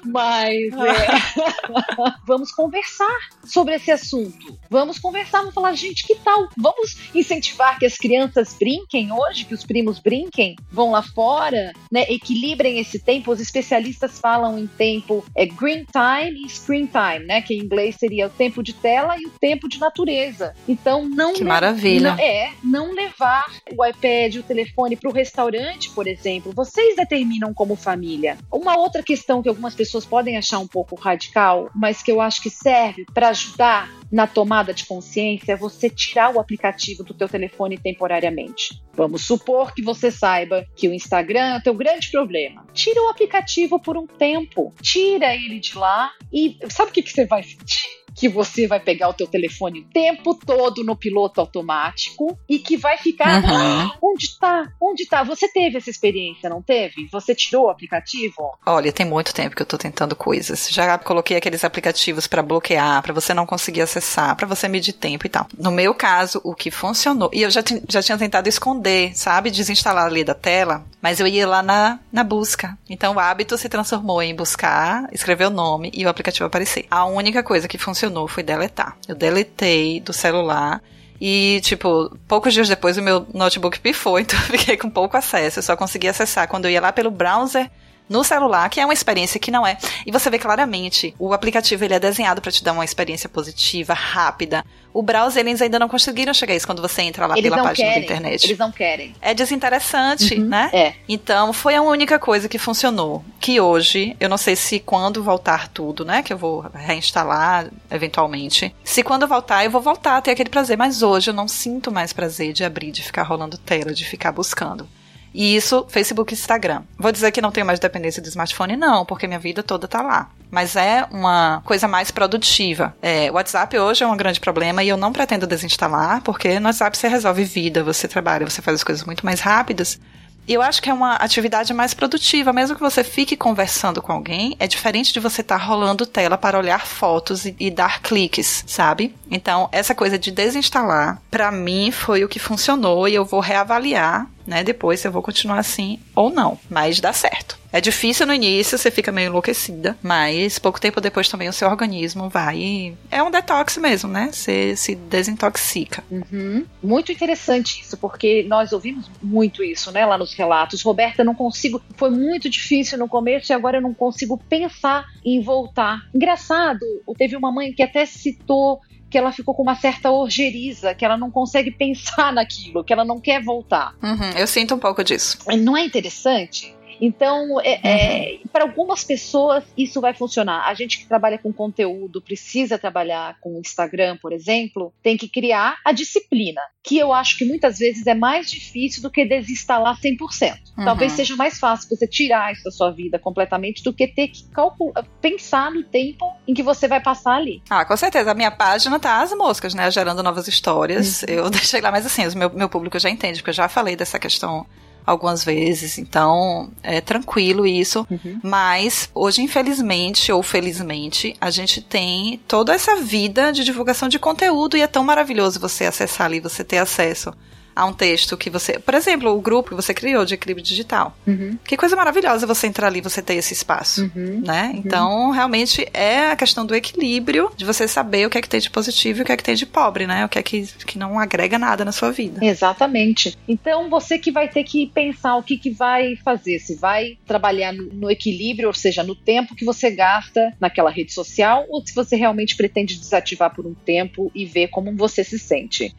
mas é... vamos conversar sobre esse assunto. Vamos conversar, vamos falar, gente, que tal? Vamos incentivar que as crianças brinquem hoje, que os primos brinquem, vão lá fora, né? Equilibrem esse tempo. Os especialistas falam em tempo é green time e screen time, né? Que em inglês seria o tempo de tela e o tempo de natureza. Então não que maravilha. Não, é não levar o iPad, o telefone para o restaurante, por exemplo. Vocês determinam como família. Uma outra questão que algumas pessoas podem achar um pouco radical, mas que eu acho que serve para ajudar na tomada de consciência é você tirar o aplicativo do teu telefone temporariamente. Vamos supor que você saiba que o Instagram é o teu grande problema. Tira o aplicativo por um tempo, tira ele de lá e sabe o que, que você vai sentir? Que você vai pegar o teu telefone o tempo todo no piloto automático e que vai ficar uhum. ah, onde tá? Onde tá? Você teve essa experiência, não teve? Você tirou o aplicativo? Olha, tem muito tempo que eu tô tentando coisas. Já coloquei aqueles aplicativos para bloquear, para você não conseguir acessar, para você medir tempo e tal. No meu caso, o que funcionou, e eu já, já tinha tentado esconder, sabe? Desinstalar ali da tela, mas eu ia lá na, na busca. Então o hábito se transformou em buscar, escrever o nome e o aplicativo aparecer. A única coisa que funcionou foi deletar. Eu deletei do celular. E, tipo, poucos dias depois o meu notebook pifou, então eu fiquei com pouco acesso. Eu só consegui acessar quando eu ia lá pelo browser no celular, que é uma experiência que não é. E você vê claramente, o aplicativo ele é desenhado para te dar uma experiência positiva, rápida. O browser eles ainda não conseguiram chegar a isso quando você entra lá eles pela página querem, da internet. Eles não querem. É desinteressante, uhum, né? É. Então, foi a única coisa que funcionou. Que hoje, eu não sei se quando voltar tudo, né, que eu vou reinstalar eventualmente. Se quando voltar, eu vou voltar a ter aquele prazer, mas hoje eu não sinto mais prazer de abrir, de ficar rolando tela, de ficar buscando. E isso, Facebook e Instagram. Vou dizer que não tenho mais dependência do smartphone, não, porque minha vida toda tá lá. Mas é uma coisa mais produtiva. É, WhatsApp hoje é um grande problema e eu não pretendo desinstalar, porque no WhatsApp você resolve vida, você trabalha, você faz as coisas muito mais rápidas. E eu acho que é uma atividade mais produtiva, mesmo que você fique conversando com alguém, é diferente de você estar tá rolando tela para olhar fotos e, e, dar cliques, sabe? Então, essa coisa de desinstalar, para mim foi o que funcionou e eu vou reavaliar né? Depois se eu vou continuar assim ou não. Mas dá certo. É difícil no início, você fica meio enlouquecida, mas pouco tempo depois também o seu organismo vai. É um detox mesmo, né? Você se desintoxica. Uhum. Muito interessante isso, porque nós ouvimos muito isso, né, lá nos relatos. Roberta, não consigo. Foi muito difícil no começo e agora eu não consigo pensar em voltar. Engraçado, teve uma mãe que até citou que ela ficou com uma certa orgeriza, que ela não consegue pensar naquilo, que ela não quer voltar. Uhum, eu sinto um pouco disso. Não é interessante? Então, é, é, uhum. para algumas pessoas isso vai funcionar. A gente que trabalha com conteúdo, precisa trabalhar com Instagram, por exemplo, tem que criar a disciplina, que eu acho que muitas vezes é mais difícil do que desinstalar 100%. Uhum. Talvez seja mais fácil você tirar isso da sua vida completamente do que ter que calcular, pensar no tempo em que você vai passar ali. Ah, com certeza. A minha página tá às moscas, né? Gerando novas histórias. Uhum. Eu deixei lá, mas assim, o meu, meu público já entende, porque eu já falei dessa questão algumas vezes, então é tranquilo isso. Uhum. Mas hoje, infelizmente ou felizmente, a gente tem toda essa vida de divulgação de conteúdo e é tão maravilhoso você acessar ali, você ter acesso a um texto que você. Por exemplo, o grupo que você criou de equilíbrio digital. Uhum. Que coisa maravilhosa você entrar ali, você ter esse espaço. Uhum. Né? Uhum. Então, realmente é a questão do equilíbrio, de você saber o que é que tem de positivo e o que é que tem de pobre, né? O que é que, que não agrega nada na sua vida. Exatamente. Então, você que vai ter que pensar o que, que vai fazer. Se vai trabalhar no, no equilíbrio, ou seja, no tempo que você gasta naquela rede social, ou se você realmente pretende desativar por um tempo e ver como você se sente.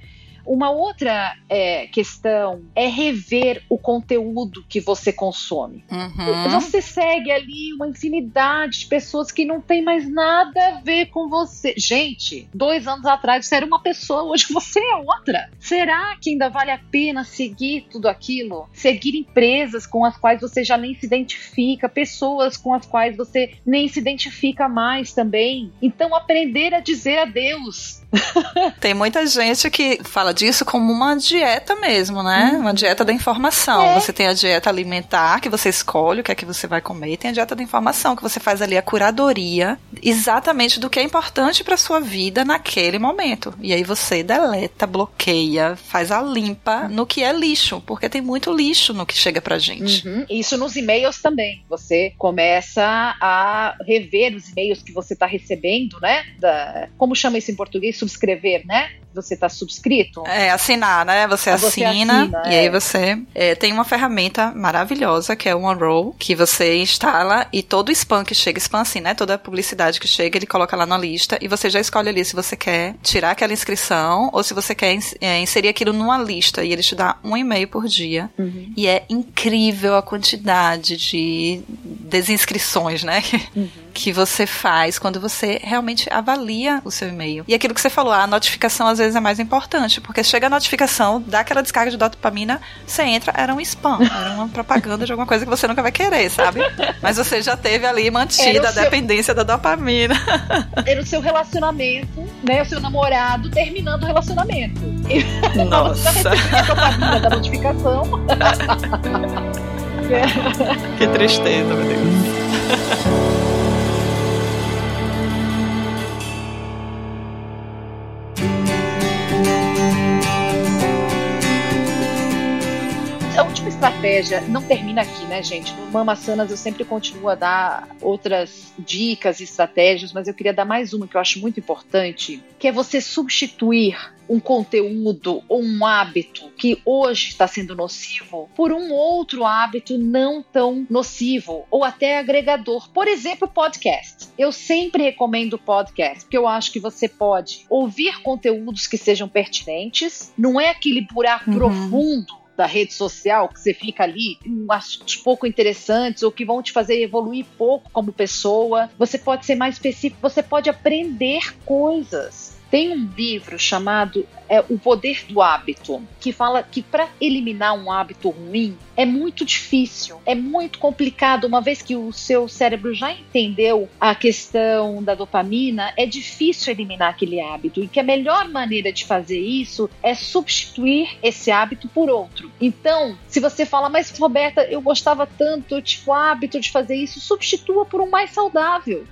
Uma outra é, questão é rever o conteúdo que você consome. Uhum. Você segue ali uma infinidade de pessoas que não tem mais nada a ver com você. Gente, dois anos atrás você era uma pessoa, hoje você é outra. Será que ainda vale a pena seguir tudo aquilo? Seguir empresas com as quais você já nem se identifica, pessoas com as quais você nem se identifica mais também. Então, aprender a dizer adeus. tem muita gente que fala disso como uma dieta mesmo, né? Hum. Uma dieta da informação. É. Você tem a dieta alimentar, que você escolhe o que é que você vai comer, e tem a dieta da informação, que você faz ali a curadoria exatamente do que é importante para sua vida naquele momento. E aí você deleta, bloqueia, faz a limpa no que é lixo, porque tem muito lixo no que chega pra gente. Uhum. Isso nos e-mails também. Você começa a rever os e-mails que você está recebendo, né? Da, como chama isso em português? Subscrever, né? você está subscrito? É, assinar, né? Você, você assina, assina, e é. aí você é, tem uma ferramenta maravilhosa que é o OneRoll, que você instala e todo spam que chega, spam assim, né? Toda publicidade que chega, ele coloca lá na lista e você já escolhe ali se você quer tirar aquela inscrição ou se você quer é, inserir aquilo numa lista e ele te dá um e-mail por dia. Uhum. E é incrível a quantidade de desinscrições, né? Uhum que você faz quando você realmente avalia o seu e-mail. E aquilo que você falou, a notificação às vezes é mais importante, porque chega a notificação, dá aquela descarga de dopamina, você entra, era um spam, era uma propaganda de alguma coisa que você nunca vai querer, sabe? Mas você já teve ali mantida a seu... dependência da dopamina. Era o seu relacionamento, né? O seu namorado terminando o relacionamento. Nossa. a dopamina da notificação. que tristeza, meu Deus. Estratégia não termina aqui, né, gente? No Mama Sanas eu sempre continuo a dar outras dicas e estratégias, mas eu queria dar mais uma que eu acho muito importante, que é você substituir um conteúdo ou um hábito que hoje está sendo nocivo por um outro hábito não tão nocivo ou até agregador. Por exemplo, podcast. Eu sempre recomendo podcast, porque eu acho que você pode ouvir conteúdos que sejam pertinentes, não é aquele buraco uhum. profundo da rede social, que você fica ali assuntos pouco interessantes ou que vão te fazer evoluir pouco como pessoa. Você pode ser mais específico, você pode aprender coisas. Tem um livro chamado é, O Poder do Hábito, que fala que para eliminar um hábito ruim é muito difícil, é muito complicado, uma vez que o seu cérebro já entendeu a questão da dopamina, é difícil eliminar aquele hábito e que a melhor maneira de fazer isso é substituir esse hábito por outro. Então, se você fala, mas Roberta, eu gostava tanto, tipo, hábito de fazer isso, substitua por um mais saudável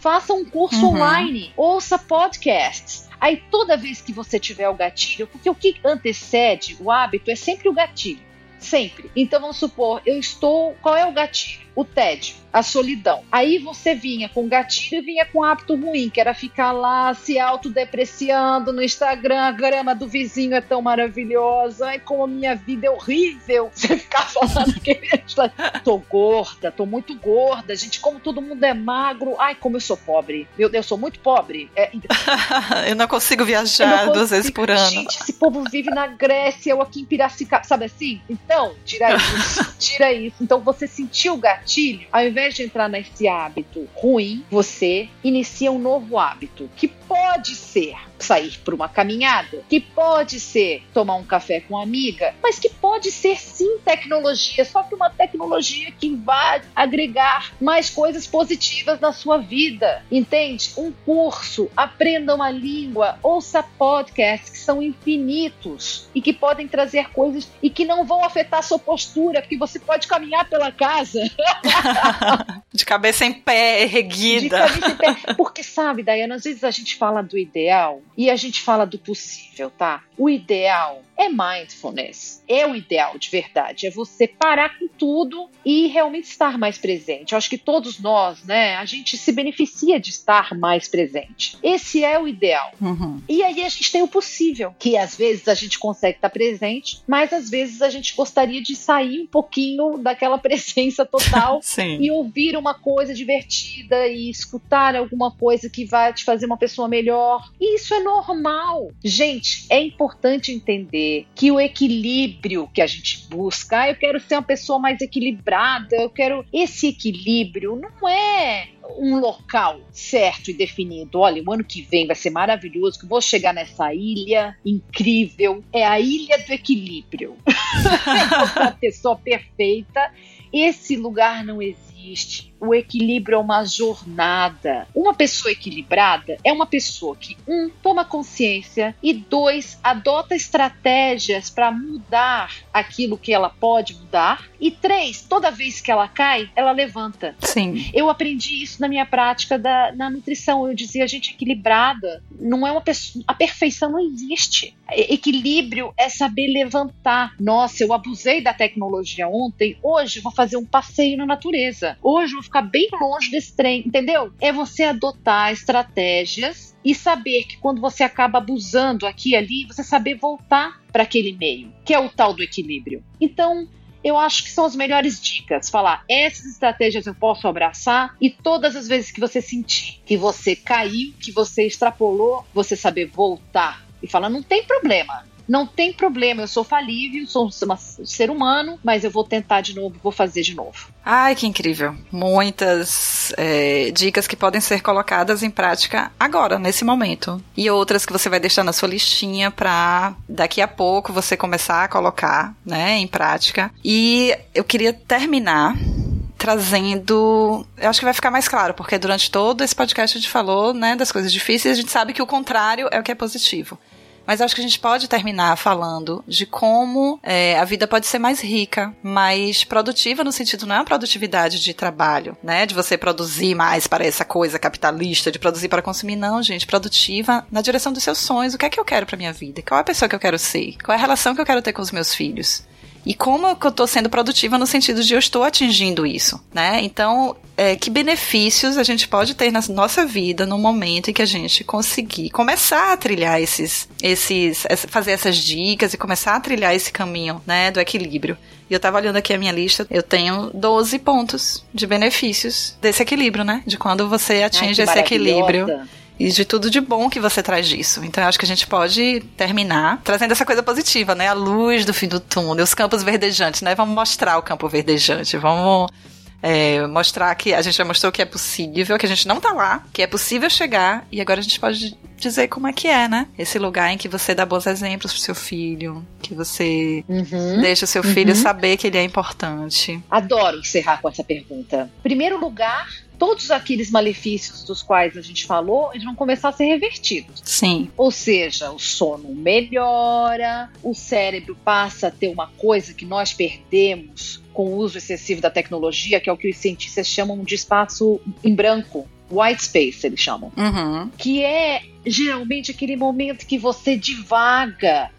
faça um curso uhum. online, ouça podcasts. Aí toda vez que você tiver o gatilho, porque o que antecede o hábito é sempre o gatilho, sempre. Então vamos supor, eu estou, qual é o gatilho? O tédio a solidão. Aí você vinha com gatilho e vinha com hábito ruim, que era ficar lá se autodepreciando no Instagram, a grama do vizinho é tão maravilhosa, ai como a minha vida é horrível. Você ficar falando que tô gorda, tô muito gorda, gente, como todo mundo é magro, ai como eu sou pobre. Meu Deus, eu sou muito pobre. É... eu não consigo viajar não consigo. duas vezes por ano. Gente, esse povo vive na Grécia, eu aqui em Piracicaba, sabe assim? Então, tira isso, tira isso. Então você sentiu o gatilho, ao invés invés de entrar nesse hábito ruim, você inicia um novo hábito, que pode ser sair para uma caminhada, que pode ser tomar um café com uma amiga, mas que pode ser sim tecnologia, só que uma tecnologia que vai agregar mais coisas positivas na sua vida, entende? Um curso, aprenda uma língua, ouça podcasts que são infinitos e que podem trazer coisas e que não vão afetar a sua postura, porque você pode caminhar pela casa. De cabeça em pé, erguida. De cabeça em pé. Porque sabe, Dayana, às vezes a gente fala do ideal e a gente fala do possível, tá? O ideal é mindfulness. É o ideal de verdade. É você parar com tudo e realmente estar mais presente. Eu acho que todos nós, né, a gente se beneficia de estar mais presente. Esse é o ideal. Uhum. E aí a gente tem o possível, que às vezes a gente consegue estar presente, mas às vezes a gente gostaria de sair um pouquinho daquela presença total e ouvir uma coisa divertida e escutar alguma coisa que vai te fazer uma pessoa melhor. E isso é normal. Gente, é importante entender que o equilíbrio que a gente busca, ah, eu quero ser uma pessoa mais equilibrada, eu quero. Esse equilíbrio não é um local certo e definido. Olha, o ano que vem vai ser maravilhoso, que eu vou chegar nessa ilha incrível. É a ilha do equilíbrio. é a pessoa perfeita. Esse lugar não existe o equilíbrio é uma jornada. Uma pessoa equilibrada é uma pessoa que, um, toma consciência e, dois, adota estratégias para mudar aquilo que ela pode mudar. E três, toda vez que ela cai, ela levanta. Sim. Eu aprendi isso na minha prática da, na nutrição. Eu dizia, gente, equilibrada não é uma pessoa. A perfeição não existe. Equilíbrio é saber levantar. Nossa, eu abusei da tecnologia ontem, hoje eu vou fazer um passeio na natureza. Hoje eu vou ficar bem longe desse trem, entendeu? É você adotar estratégias e saber que quando você acaba abusando aqui e ali, você saber voltar para aquele meio, que é o tal do equilíbrio. Então, eu acho que são as melhores dicas. Falar, essas estratégias eu posso abraçar e todas as vezes que você sentir que você caiu, que você extrapolou, você saber voltar e falar, não tem problema Não tem problema, eu sou falível, sou um ser humano, mas eu vou tentar de novo, vou fazer de novo. Ai, que incrível. Muitas é, dicas que podem ser colocadas em prática agora, nesse momento. E outras que você vai deixar na sua listinha para daqui a pouco você começar a colocar, né, em prática. E eu queria terminar trazendo. Eu acho que vai ficar mais claro, porque durante todo esse podcast a gente falou, né, das coisas difíceis, a gente sabe que o contrário é o que é positivo. Mas acho que a gente pode terminar falando de como é, a vida pode ser mais rica, mais produtiva, no sentido não é uma produtividade de trabalho, né? De você produzir mais para essa coisa capitalista, de produzir para consumir, não, gente. Produtiva na direção dos seus sonhos. O que é que eu quero para minha vida? Qual é a pessoa que eu quero ser? Qual é a relação que eu quero ter com os meus filhos? E como eu estou sendo produtiva no sentido de eu estou atingindo isso, né? Então, é, que benefícios a gente pode ter na nossa vida no momento em que a gente conseguir começar a trilhar esses, esses, fazer essas dicas e começar a trilhar esse caminho, né, do equilíbrio. E eu estava olhando aqui a minha lista, eu tenho 12 pontos de benefícios desse equilíbrio, né? De quando você atinge Ai, esse equilíbrio e de tudo de bom que você traz disso. Então eu acho que a gente pode terminar trazendo essa coisa positiva, né? A luz do fim do túnel, os campos verdejantes, né? Vamos mostrar o campo verdejante, vamos é, mostrar que a gente já mostrou que é possível, que a gente não tá lá, que é possível chegar, e agora a gente pode dizer como é que é, né? Esse lugar em que você dá bons exemplos pro seu filho, que você uhum, deixa o seu filho uhum. saber que ele é importante. Adoro encerrar com essa pergunta. Primeiro lugar, todos aqueles malefícios dos quais a gente falou, eles vão começar a ser revertidos. Sim. Ou seja, o sono melhora, o cérebro passa a ter uma coisa que nós perdemos com o uso excessivo da tecnologia, que é o que os cientistas chamam de espaço em branco. White space, eles chamam. Uhum. Que é geralmente aquele momento que você divaga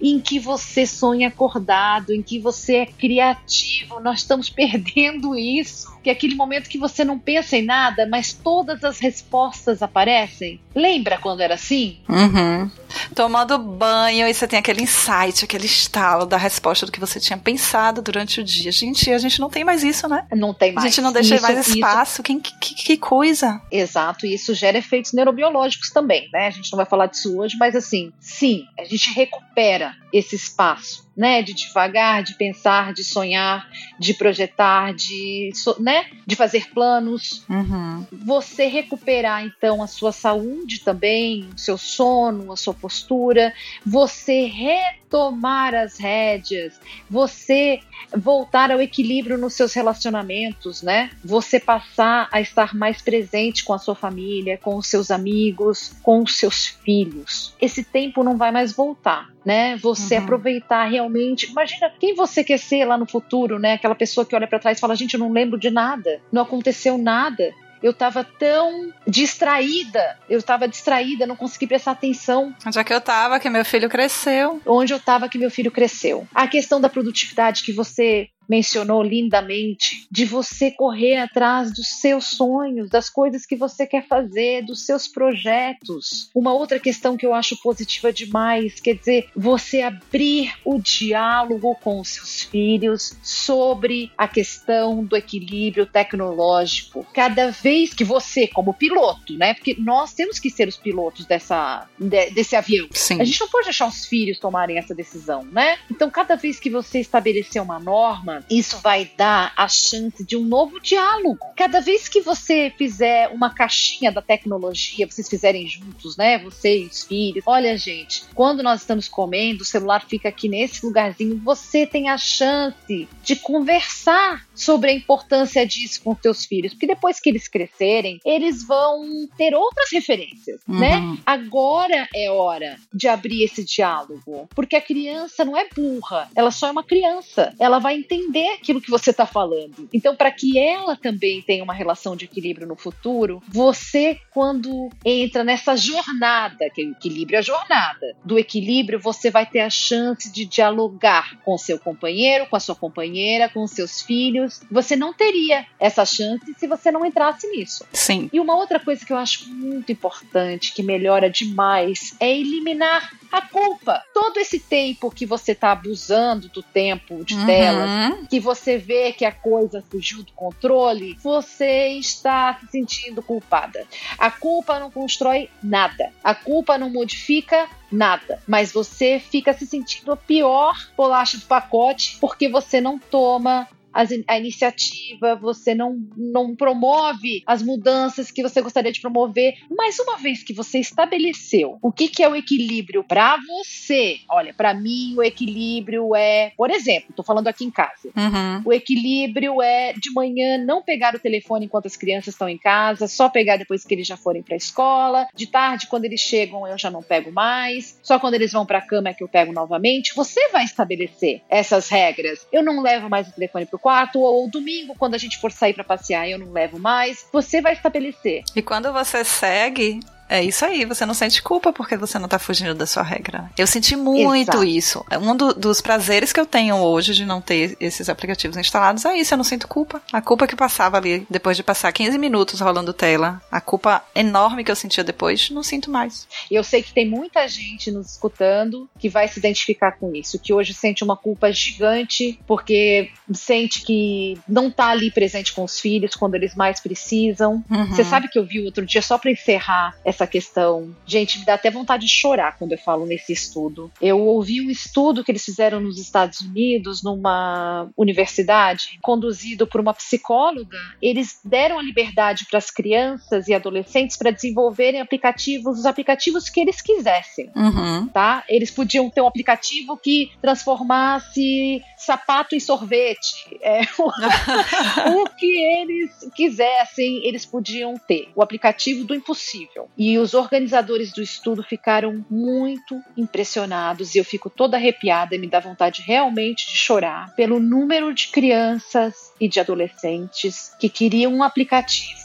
em que você sonha acordado, em que você é criativo. Nós estamos perdendo isso. Que é aquele momento que você não pensa em nada, mas todas as respostas aparecem. Lembra quando era assim? Uhum. Tomando banho e você tem aquele insight, aquele estalo da resposta do que você tinha pensado durante o dia. Gente, a gente não tem mais isso, né? Não tem mais. A gente não deixa isso, mais espaço. Isso... Que, que, que coisa. Exato, e isso gera efeitos neurobiológicos também, né? A gente não vai falar disso hoje, mas assim, sim, a gente recupera esse espaço, né, de devagar, de pensar, de sonhar, de projetar, de, né, de fazer planos. Uhum. Você recuperar então a sua saúde também, o seu sono, a sua postura, você retomar as rédeas, você voltar ao equilíbrio nos seus relacionamentos, né? Você passar a estar mais presente com a sua família, com os seus amigos, com os seus filhos. Esse tempo não vai mais voltar, né? Você uhum. aproveitar realmente. Imagina quem você quer ser lá no futuro, né? Aquela pessoa que olha para trás e fala: "Gente, eu não lembro de nada, não aconteceu nada" eu estava tão distraída, eu estava distraída, não consegui prestar atenção. Onde é que eu estava que meu filho cresceu? Onde eu estava que meu filho cresceu. A questão da produtividade que você mencionou lindamente, de você correr atrás dos seus sonhos, das coisas que você quer fazer, dos seus projetos. Uma outra questão que eu acho positiva demais, quer dizer, você abrir o diálogo com os seus filhos sobre a questão do equilíbrio tecnológico. Cada vez que você, como piloto, né? Porque nós temos que ser os pilotos dessa, de, desse avião. Sim. A gente não pode deixar os filhos tomarem essa decisão, né? Então, cada vez que você estabelecer uma norma, isso vai dar a chance de um novo diálogo. Cada vez que você fizer uma caixinha da tecnologia, vocês fizerem juntos, né? Você e os filhos. Olha, gente, quando nós estamos comendo, o celular fica aqui nesse lugarzinho, você tem a chance de conversar sobre a importância disso com seus filhos, porque depois que eles crescerem, eles vão ter outras referências, né? uhum. né? Agora é hora de abrir esse diálogo, porque a criança não é burra, ela só é uma criança. Ela vai entender aquilo que você está falando. Então, para que ela também tenha uma relação de equilíbrio no futuro, você, quando entra nessa jornada, que é o equilíbrio é a jornada, do equilíbrio, você vai ter a chance de dialogar com seu companheiro, com a sua companheira, com os seus filhos você não teria essa chance se você não entrasse nisso. Sim. E uma outra coisa que eu acho muito importante, que melhora demais, é eliminar A culpa, todo esse tempo que você tá abusando do tempo de uhum. telas, que você vê que a coisa fugiu do controle, você está se sentindo culpada. A culpa não constrói nada. A culpa não modifica nada. Mas você fica se sentindo a pior bolacha do pacote porque você não toma a iniciativa, você não, não promove as mudanças que você gostaria de promover. Mas uma vez que você estabeleceu o que, que é o equilíbrio para você, olha, para mim o equilíbrio é, por exemplo, estou falando aqui em casa, uhum. o equilíbrio é de manhã não pegar o telefone enquanto as crianças estão em casa, só pegar depois que eles já forem para a escola, de tarde quando eles chegam eu já não pego mais, só quando eles vão para a cama é que eu pego novamente. Você vai estabelecer essas regras. Eu não levo mais o telefone pro quarto, ou domingo, quando a gente for sair para passear, eu não levo mais. Você vai estabelecer. E quando você segue, é isso aí, você não sente culpa porque você não tá fugindo da sua regra. Eu senti muito Exato. isso. Um do, dos prazeres que eu tenho hoje de não ter esses aplicativos instalados é isso, eu não sinto culpa. A culpa que passava ali, depois de passar 15 minutos rolando tela, a culpa enorme que eu sentia depois, não sinto mais. E eu sei que tem muita gente nos escutando que vai se identificar com isso, que hoje sente uma culpa gigante porque sente que não tá ali presente com os filhos quando eles mais precisam. Uhum. Você sabe que eu vi outro dia, só para encerrar essa essa questão. Gente, me dá até vontade de chorar quando eu falo nesse estudo. Eu ouvi um estudo que eles fizeram nos Estados Unidos, numa universidade, conduzido por uma psicóloga. Eles deram a liberdade para as crianças e adolescentes para desenvolverem aplicativos, os aplicativos que eles quisessem, uhum. tá? Eles podiam ter um aplicativo que transformasse sapato em sorvete, é, o, o que eles quisessem, eles podiam ter. O aplicativo do impossível. E e os organizadores do estudo ficaram muito impressionados e eu fico toda arrepiada e me dá vontade realmente de chorar pelo número de crianças e de adolescentes que queriam um aplicativo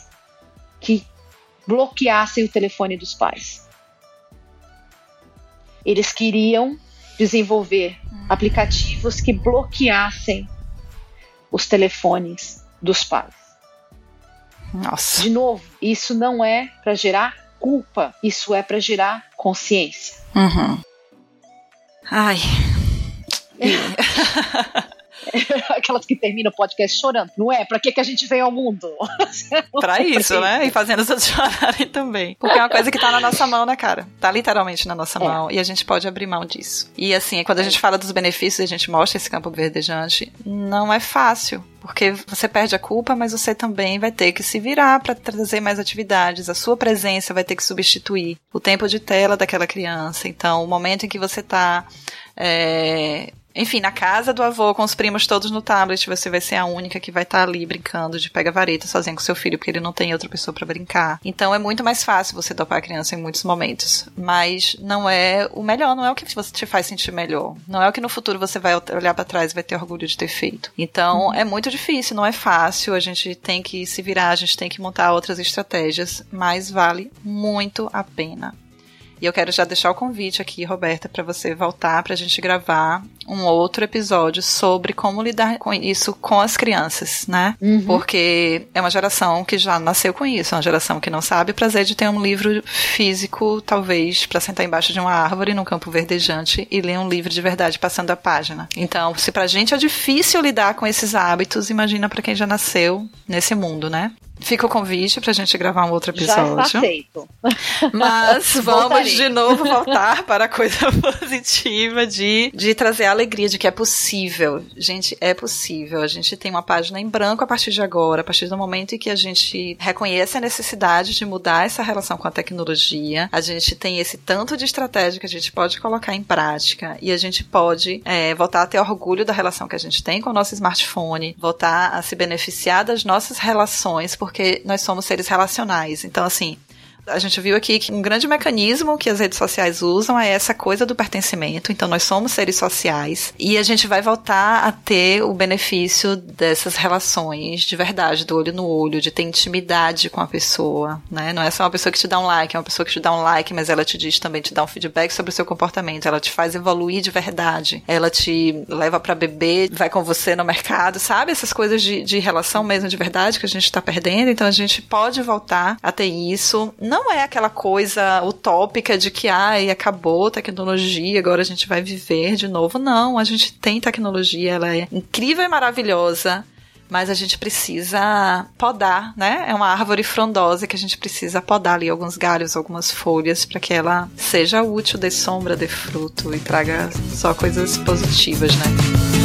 que bloqueassem o telefone dos pais. Eles queriam desenvolver aplicativos que bloqueassem os telefones dos pais. Nossa. De novo, isso não é para gerar culpa, isso é para gerar consciência. Uhum. Ai. Aquelas que terminam o podcast chorando, não é? Pra que, que a gente veio ao mundo? pra isso, né? E fazendo outros chorarem também. Porque é uma coisa que tá na nossa mão, né, cara? Tá literalmente na nossa é. mão. E a gente pode abrir mão disso. E assim, quando a gente fala dos benefícios e a gente mostra esse campo verdejante, não é fácil. Porque você perde a culpa, mas você também vai ter que se virar para trazer mais atividades. A sua presença vai ter que substituir o tempo de tela daquela criança. Então, o momento em que você tá. É, enfim, na casa do avô, com os primos todos no tablet, você vai ser a única que vai estar tá ali brincando de pega-vareta sozinha com seu filho, porque ele não tem outra pessoa para brincar. Então é muito mais fácil você dopar a criança em muitos momentos. Mas não é o melhor, não é o que você te faz sentir melhor. Não é o que no futuro você vai olhar para trás e vai ter orgulho de ter feito. Então é muito difícil, não é fácil. A gente tem que se virar, a gente tem que montar outras estratégias, mas vale muito a pena. E eu quero já deixar o convite aqui, Roberta, para você voltar para a gente gravar um outro episódio sobre como lidar com isso com as crianças, né? Uhum. Porque é uma geração que já nasceu com isso, é uma geração que não sabe o prazer de ter um livro físico, talvez, para sentar embaixo de uma árvore num campo verdejante e ler um livro de verdade passando a página. Então, se pra gente é difícil lidar com esses hábitos, imagina para quem já nasceu nesse mundo, né? Fica o convite pra gente gravar um outro episódio. Já está feito. Mas vamos de novo voltar para a coisa positiva de, de trazer a alegria de que é possível. Gente, é possível. A gente tem uma página em branco a partir de agora, a partir do momento em que a gente reconhece a necessidade de mudar essa relação com a tecnologia. A gente tem esse tanto de estratégia que a gente pode colocar em prática e a gente pode é, voltar a ter orgulho da relação que a gente tem com o nosso smartphone, voltar a se beneficiar das nossas relações porque nós somos seres relacionais. Então, assim, a gente viu aqui que um grande mecanismo que as redes sociais usam é essa coisa do pertencimento. Então, nós somos seres sociais e a gente vai voltar a ter o benefício dessas relações de verdade, do olho no olho, de ter intimidade com a pessoa, né? Não é só uma pessoa que te dá um like, é uma pessoa que te dá um like, mas ela te diz também, te dá um feedback sobre o seu comportamento, ela te faz evoluir de verdade, ela te leva para beber, vai com você no mercado, sabe? Essas coisas de, de relação mesmo de verdade que a gente tá perdendo. Então, a gente pode voltar a ter isso. Não não é aquela coisa utópica de que, ai, acabou a tecnologia, agora a gente vai viver de novo. Não, a gente tem tecnologia, ela é incrível e maravilhosa mas a gente precisa podar, né? É uma árvore frondosa que a gente precisa podar ali alguns galhos, algumas folhas para que ela seja útil, dê sombra, dê fruto e traga só coisas positivas, né?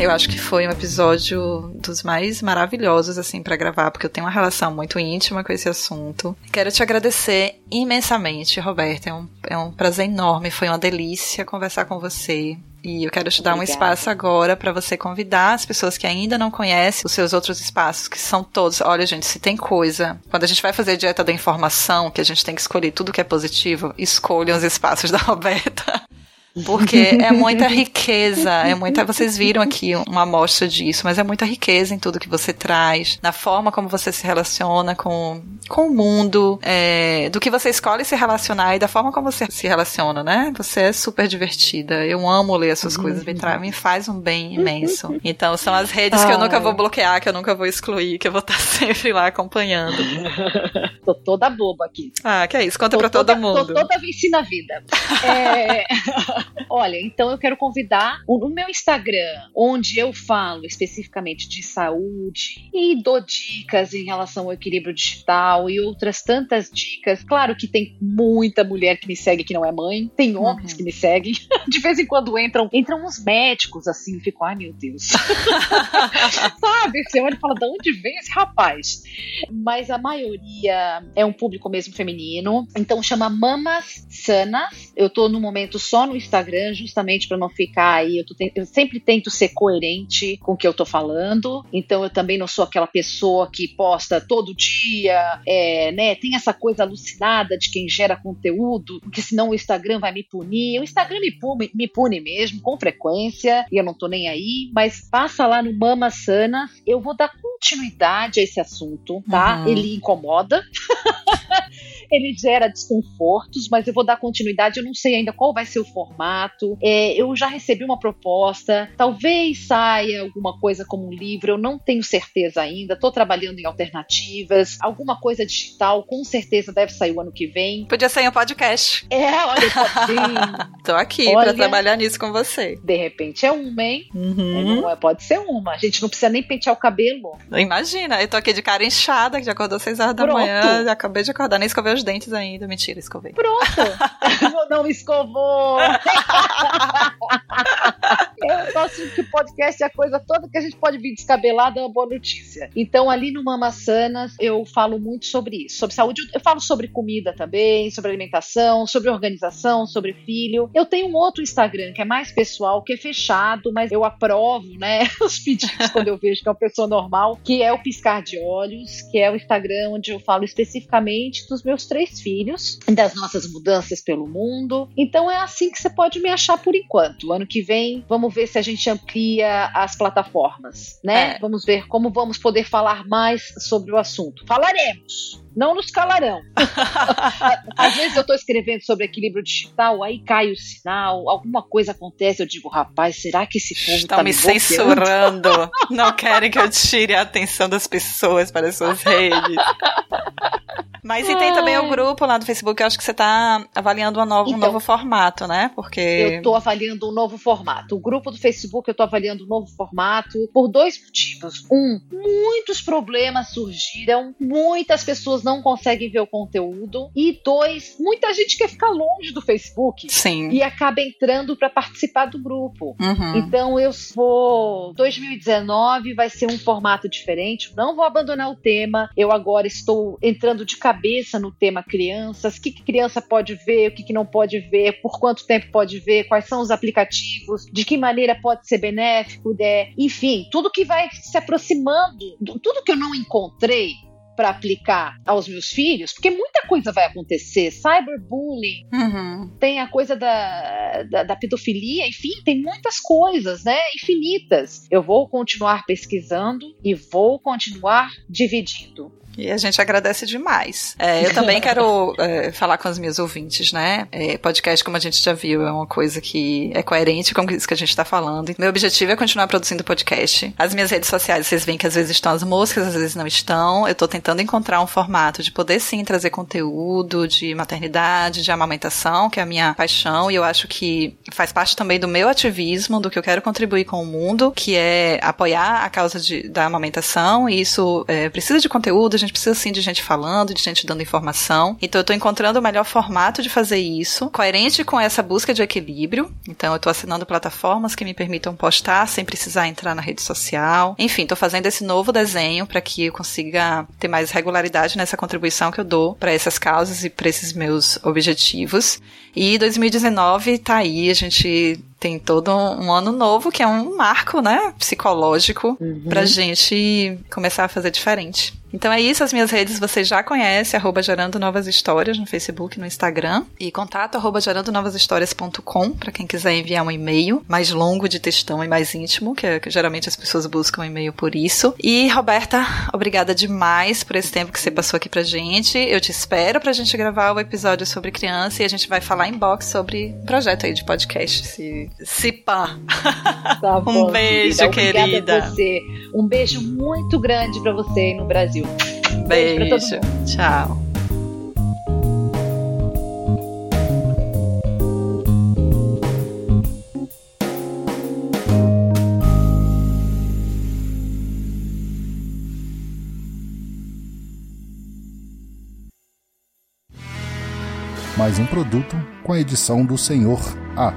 Eu acho que foi um episódio dos mais maravilhosos, assim, para gravar, porque eu tenho uma relação muito íntima com esse assunto. Quero te agradecer imensamente, Roberta. É um, é um prazer enorme, foi uma delícia conversar com você. E eu quero te dar Obrigada. um espaço agora para você convidar as pessoas que ainda não conhecem os seus outros espaços, que são todos. Olha, gente, se tem coisa. Quando a gente vai fazer dieta da informação, que a gente tem que escolher tudo que é positivo, escolham os espaços da Roberta. Porque é muita riqueza, é muita. Vocês viram aqui uma amostra disso, mas é muita riqueza em tudo que você traz, na forma como você se relaciona com, com o mundo, é, do que você escolhe se relacionar e da forma como você se relaciona, né? Você é super divertida. Eu amo ler as suas uhum. coisas, me, me faz um bem imenso. Então são as redes que eu nunca vou bloquear, que eu nunca vou excluir, que eu vou estar sempre lá acompanhando. tô toda boba aqui. Ah, que é isso, conta tô pra toda, todo mundo. Tô toda vencida na vida. É. Olha, então eu quero convidar o, meu Instagram, onde eu falo especificamente de saúde e dou dicas em relação ao equilíbrio digital e outras tantas dicas. Claro que tem muita mulher que me segue que não é mãe, tem homens uhum. que me seguem. De vez em quando entram, entram uns médicos assim, eu fico, ai meu Deus. Sabe? Você olha e fala, de onde vem esse rapaz? Mas a maioria é um público mesmo feminino, então chama Mamas Sanas. Eu tô no momento só no Instagram justamente para não ficar aí. Eu, tô, eu, sempre tento ser coerente com o que eu tô falando. Então eu também não sou aquela pessoa que posta todo dia, é, né? Tem essa coisa alucinada de quem gera conteúdo, porque senão o Instagram vai me punir. O Instagram me pune, me pune mesmo, com frequência, e eu não tô nem aí. Mas passa lá no Mama Sanas, eu vou dar continuidade a esse assunto, tá? Uhum. Ele incomoda. ele gera desconfortos, mas eu vou dar continuidade. Eu não sei ainda qual vai ser o formato. É, eu já recebi uma proposta, talvez saia alguma coisa como um livro, eu não tenho certeza ainda. Estou trabalhando em alternativas. Alguma coisa digital, com certeza deve sair o ano que vem. Podia sair um podcast. É, olha, sim. Tô aqui para trabalhar nisso com você. De repente é uma, hein? Uhum. É, pode ser uma. A gente não precisa nem pentear o cabelo. Imagina, eu tô aqui de cara inchada, que já acordou às 6 horas da Pronto. manhã, já acabei de acordar, nem escovei os dentes ainda. Mentira, escovei. Pronto! não escovou! Eu gosto que podcast é a coisa toda que a gente pode vir descabelada, é uma boa notícia. Então, ali no Mamassanas, eu falo muito sobre isso, sobre saúde. Eu falo sobre comida também, sobre alimentação, sobre organização, sobre filho. Eu tenho um outro Instagram que é mais pessoal, que é fechado, mas eu aprovo, né, os pedidos quando eu vejo que é uma pessoa normal, que é o Piscar de Olhos, que é o Instagram onde eu falo especificamente dos meus três filhos, das nossas mudanças pelo mundo. Então, é assim que você pode me achar por enquanto. Ano que vem, vamos vamos ver se a gente amplia as plataformas, né? É. Vamos ver como vamos poder falar mais sobre o assunto. Falaremos não nos calarão. Às vezes eu estou escrevendo sobre equilíbrio digital, aí cai o sinal, alguma coisa acontece, eu digo, rapaz, será que esse povo está tá me, me censurando? não querem que eu tire a atenção das pessoas para as suas redes. Mas e tem também o grupo lá do Facebook, eu acho que você está avaliando um novo, então, um novo formato, né? Porque. Eu estou avaliando um novo formato. O grupo do Facebook eu estou avaliando um novo formato por dois motivos. Um, muitos problemas surgiram, muitas pessoas não conseguem ver o conteúdo. E dois, muita gente quer ficar longe do Facebook. Sim. E acaba entrando para participar do grupo. Uhum. Então eu vou. 2019 vai ser um formato diferente. Não vou abandonar o tema. Eu agora estou entrando de cabeça no tema crianças. O que, que criança pode ver, o que, que não pode ver, por quanto tempo pode ver, quais são os aplicativos, de que maneira pode ser benéfico, né? enfim, tudo que vai se aproximando, tudo que eu não encontrei para aplicar aos meus filhos, porque muita coisa vai acontecer. Cyberbullying, uhum. tem a coisa da, da, da, pedofilia, enfim, tem muitas coisas, né? Infinitas. Eu vou continuar pesquisando e vou continuar dividindo. E a gente agradece demais. É, eu também quero é, falar com os meus ouvintes, né? É, podcast, como a gente já viu, é uma coisa que é coerente com isso que a gente está falando. Meu objetivo é continuar produzindo podcast. As minhas redes sociais, vocês veem que às vezes estão as moscas, às vezes não estão. Eu estou tentando tentando encontrar um formato de poder sim trazer conteúdo de maternidade, de amamentação, que é a minha paixão, e eu acho que faz parte também do meu ativismo, do que eu quero contribuir com o mundo, que é apoiar a causa de, da amamentação, e isso é, precisa de conteúdo, a gente precisa sim de gente falando, de gente dando informação. Então eu tô encontrando o melhor formato de fazer isso, coerente com essa busca de equilíbrio. Então eu tô assinando plataformas que me permitam postar sem precisar entrar na rede social. Enfim, tô fazendo esse novo desenho para que eu consiga ter mais regularidade nessa contribuição que eu dou para essas causas e para esses meus objetivos. E 2019 tá aí, a gente tem todo um ano novo que é um marco, né, psicológico uhum. pra gente começar a fazer diferente. Então é isso, as minhas redes você já conhece, arroba Gerando Novas Histórias no Facebook, no Instagram, e contato arroba gerandonovashistórias.com para quem quiser enviar um e-mail mais longo de textão e mais íntimo, que, é, que geralmente as pessoas buscam e-mail por isso. E Roberta, obrigada demais por esse tempo que você passou aqui pra gente. Eu te espero pra gente gravar o episódio sobre criança e a gente vai falar em box sobre projeto aí de podcast, se, se pá. Tá bom, um beijo, querida. querida. Você. Um beijo muito grande para você no Brasil. Beijo. Beijo Tchau. Mais um produto com a edição do Senhor A.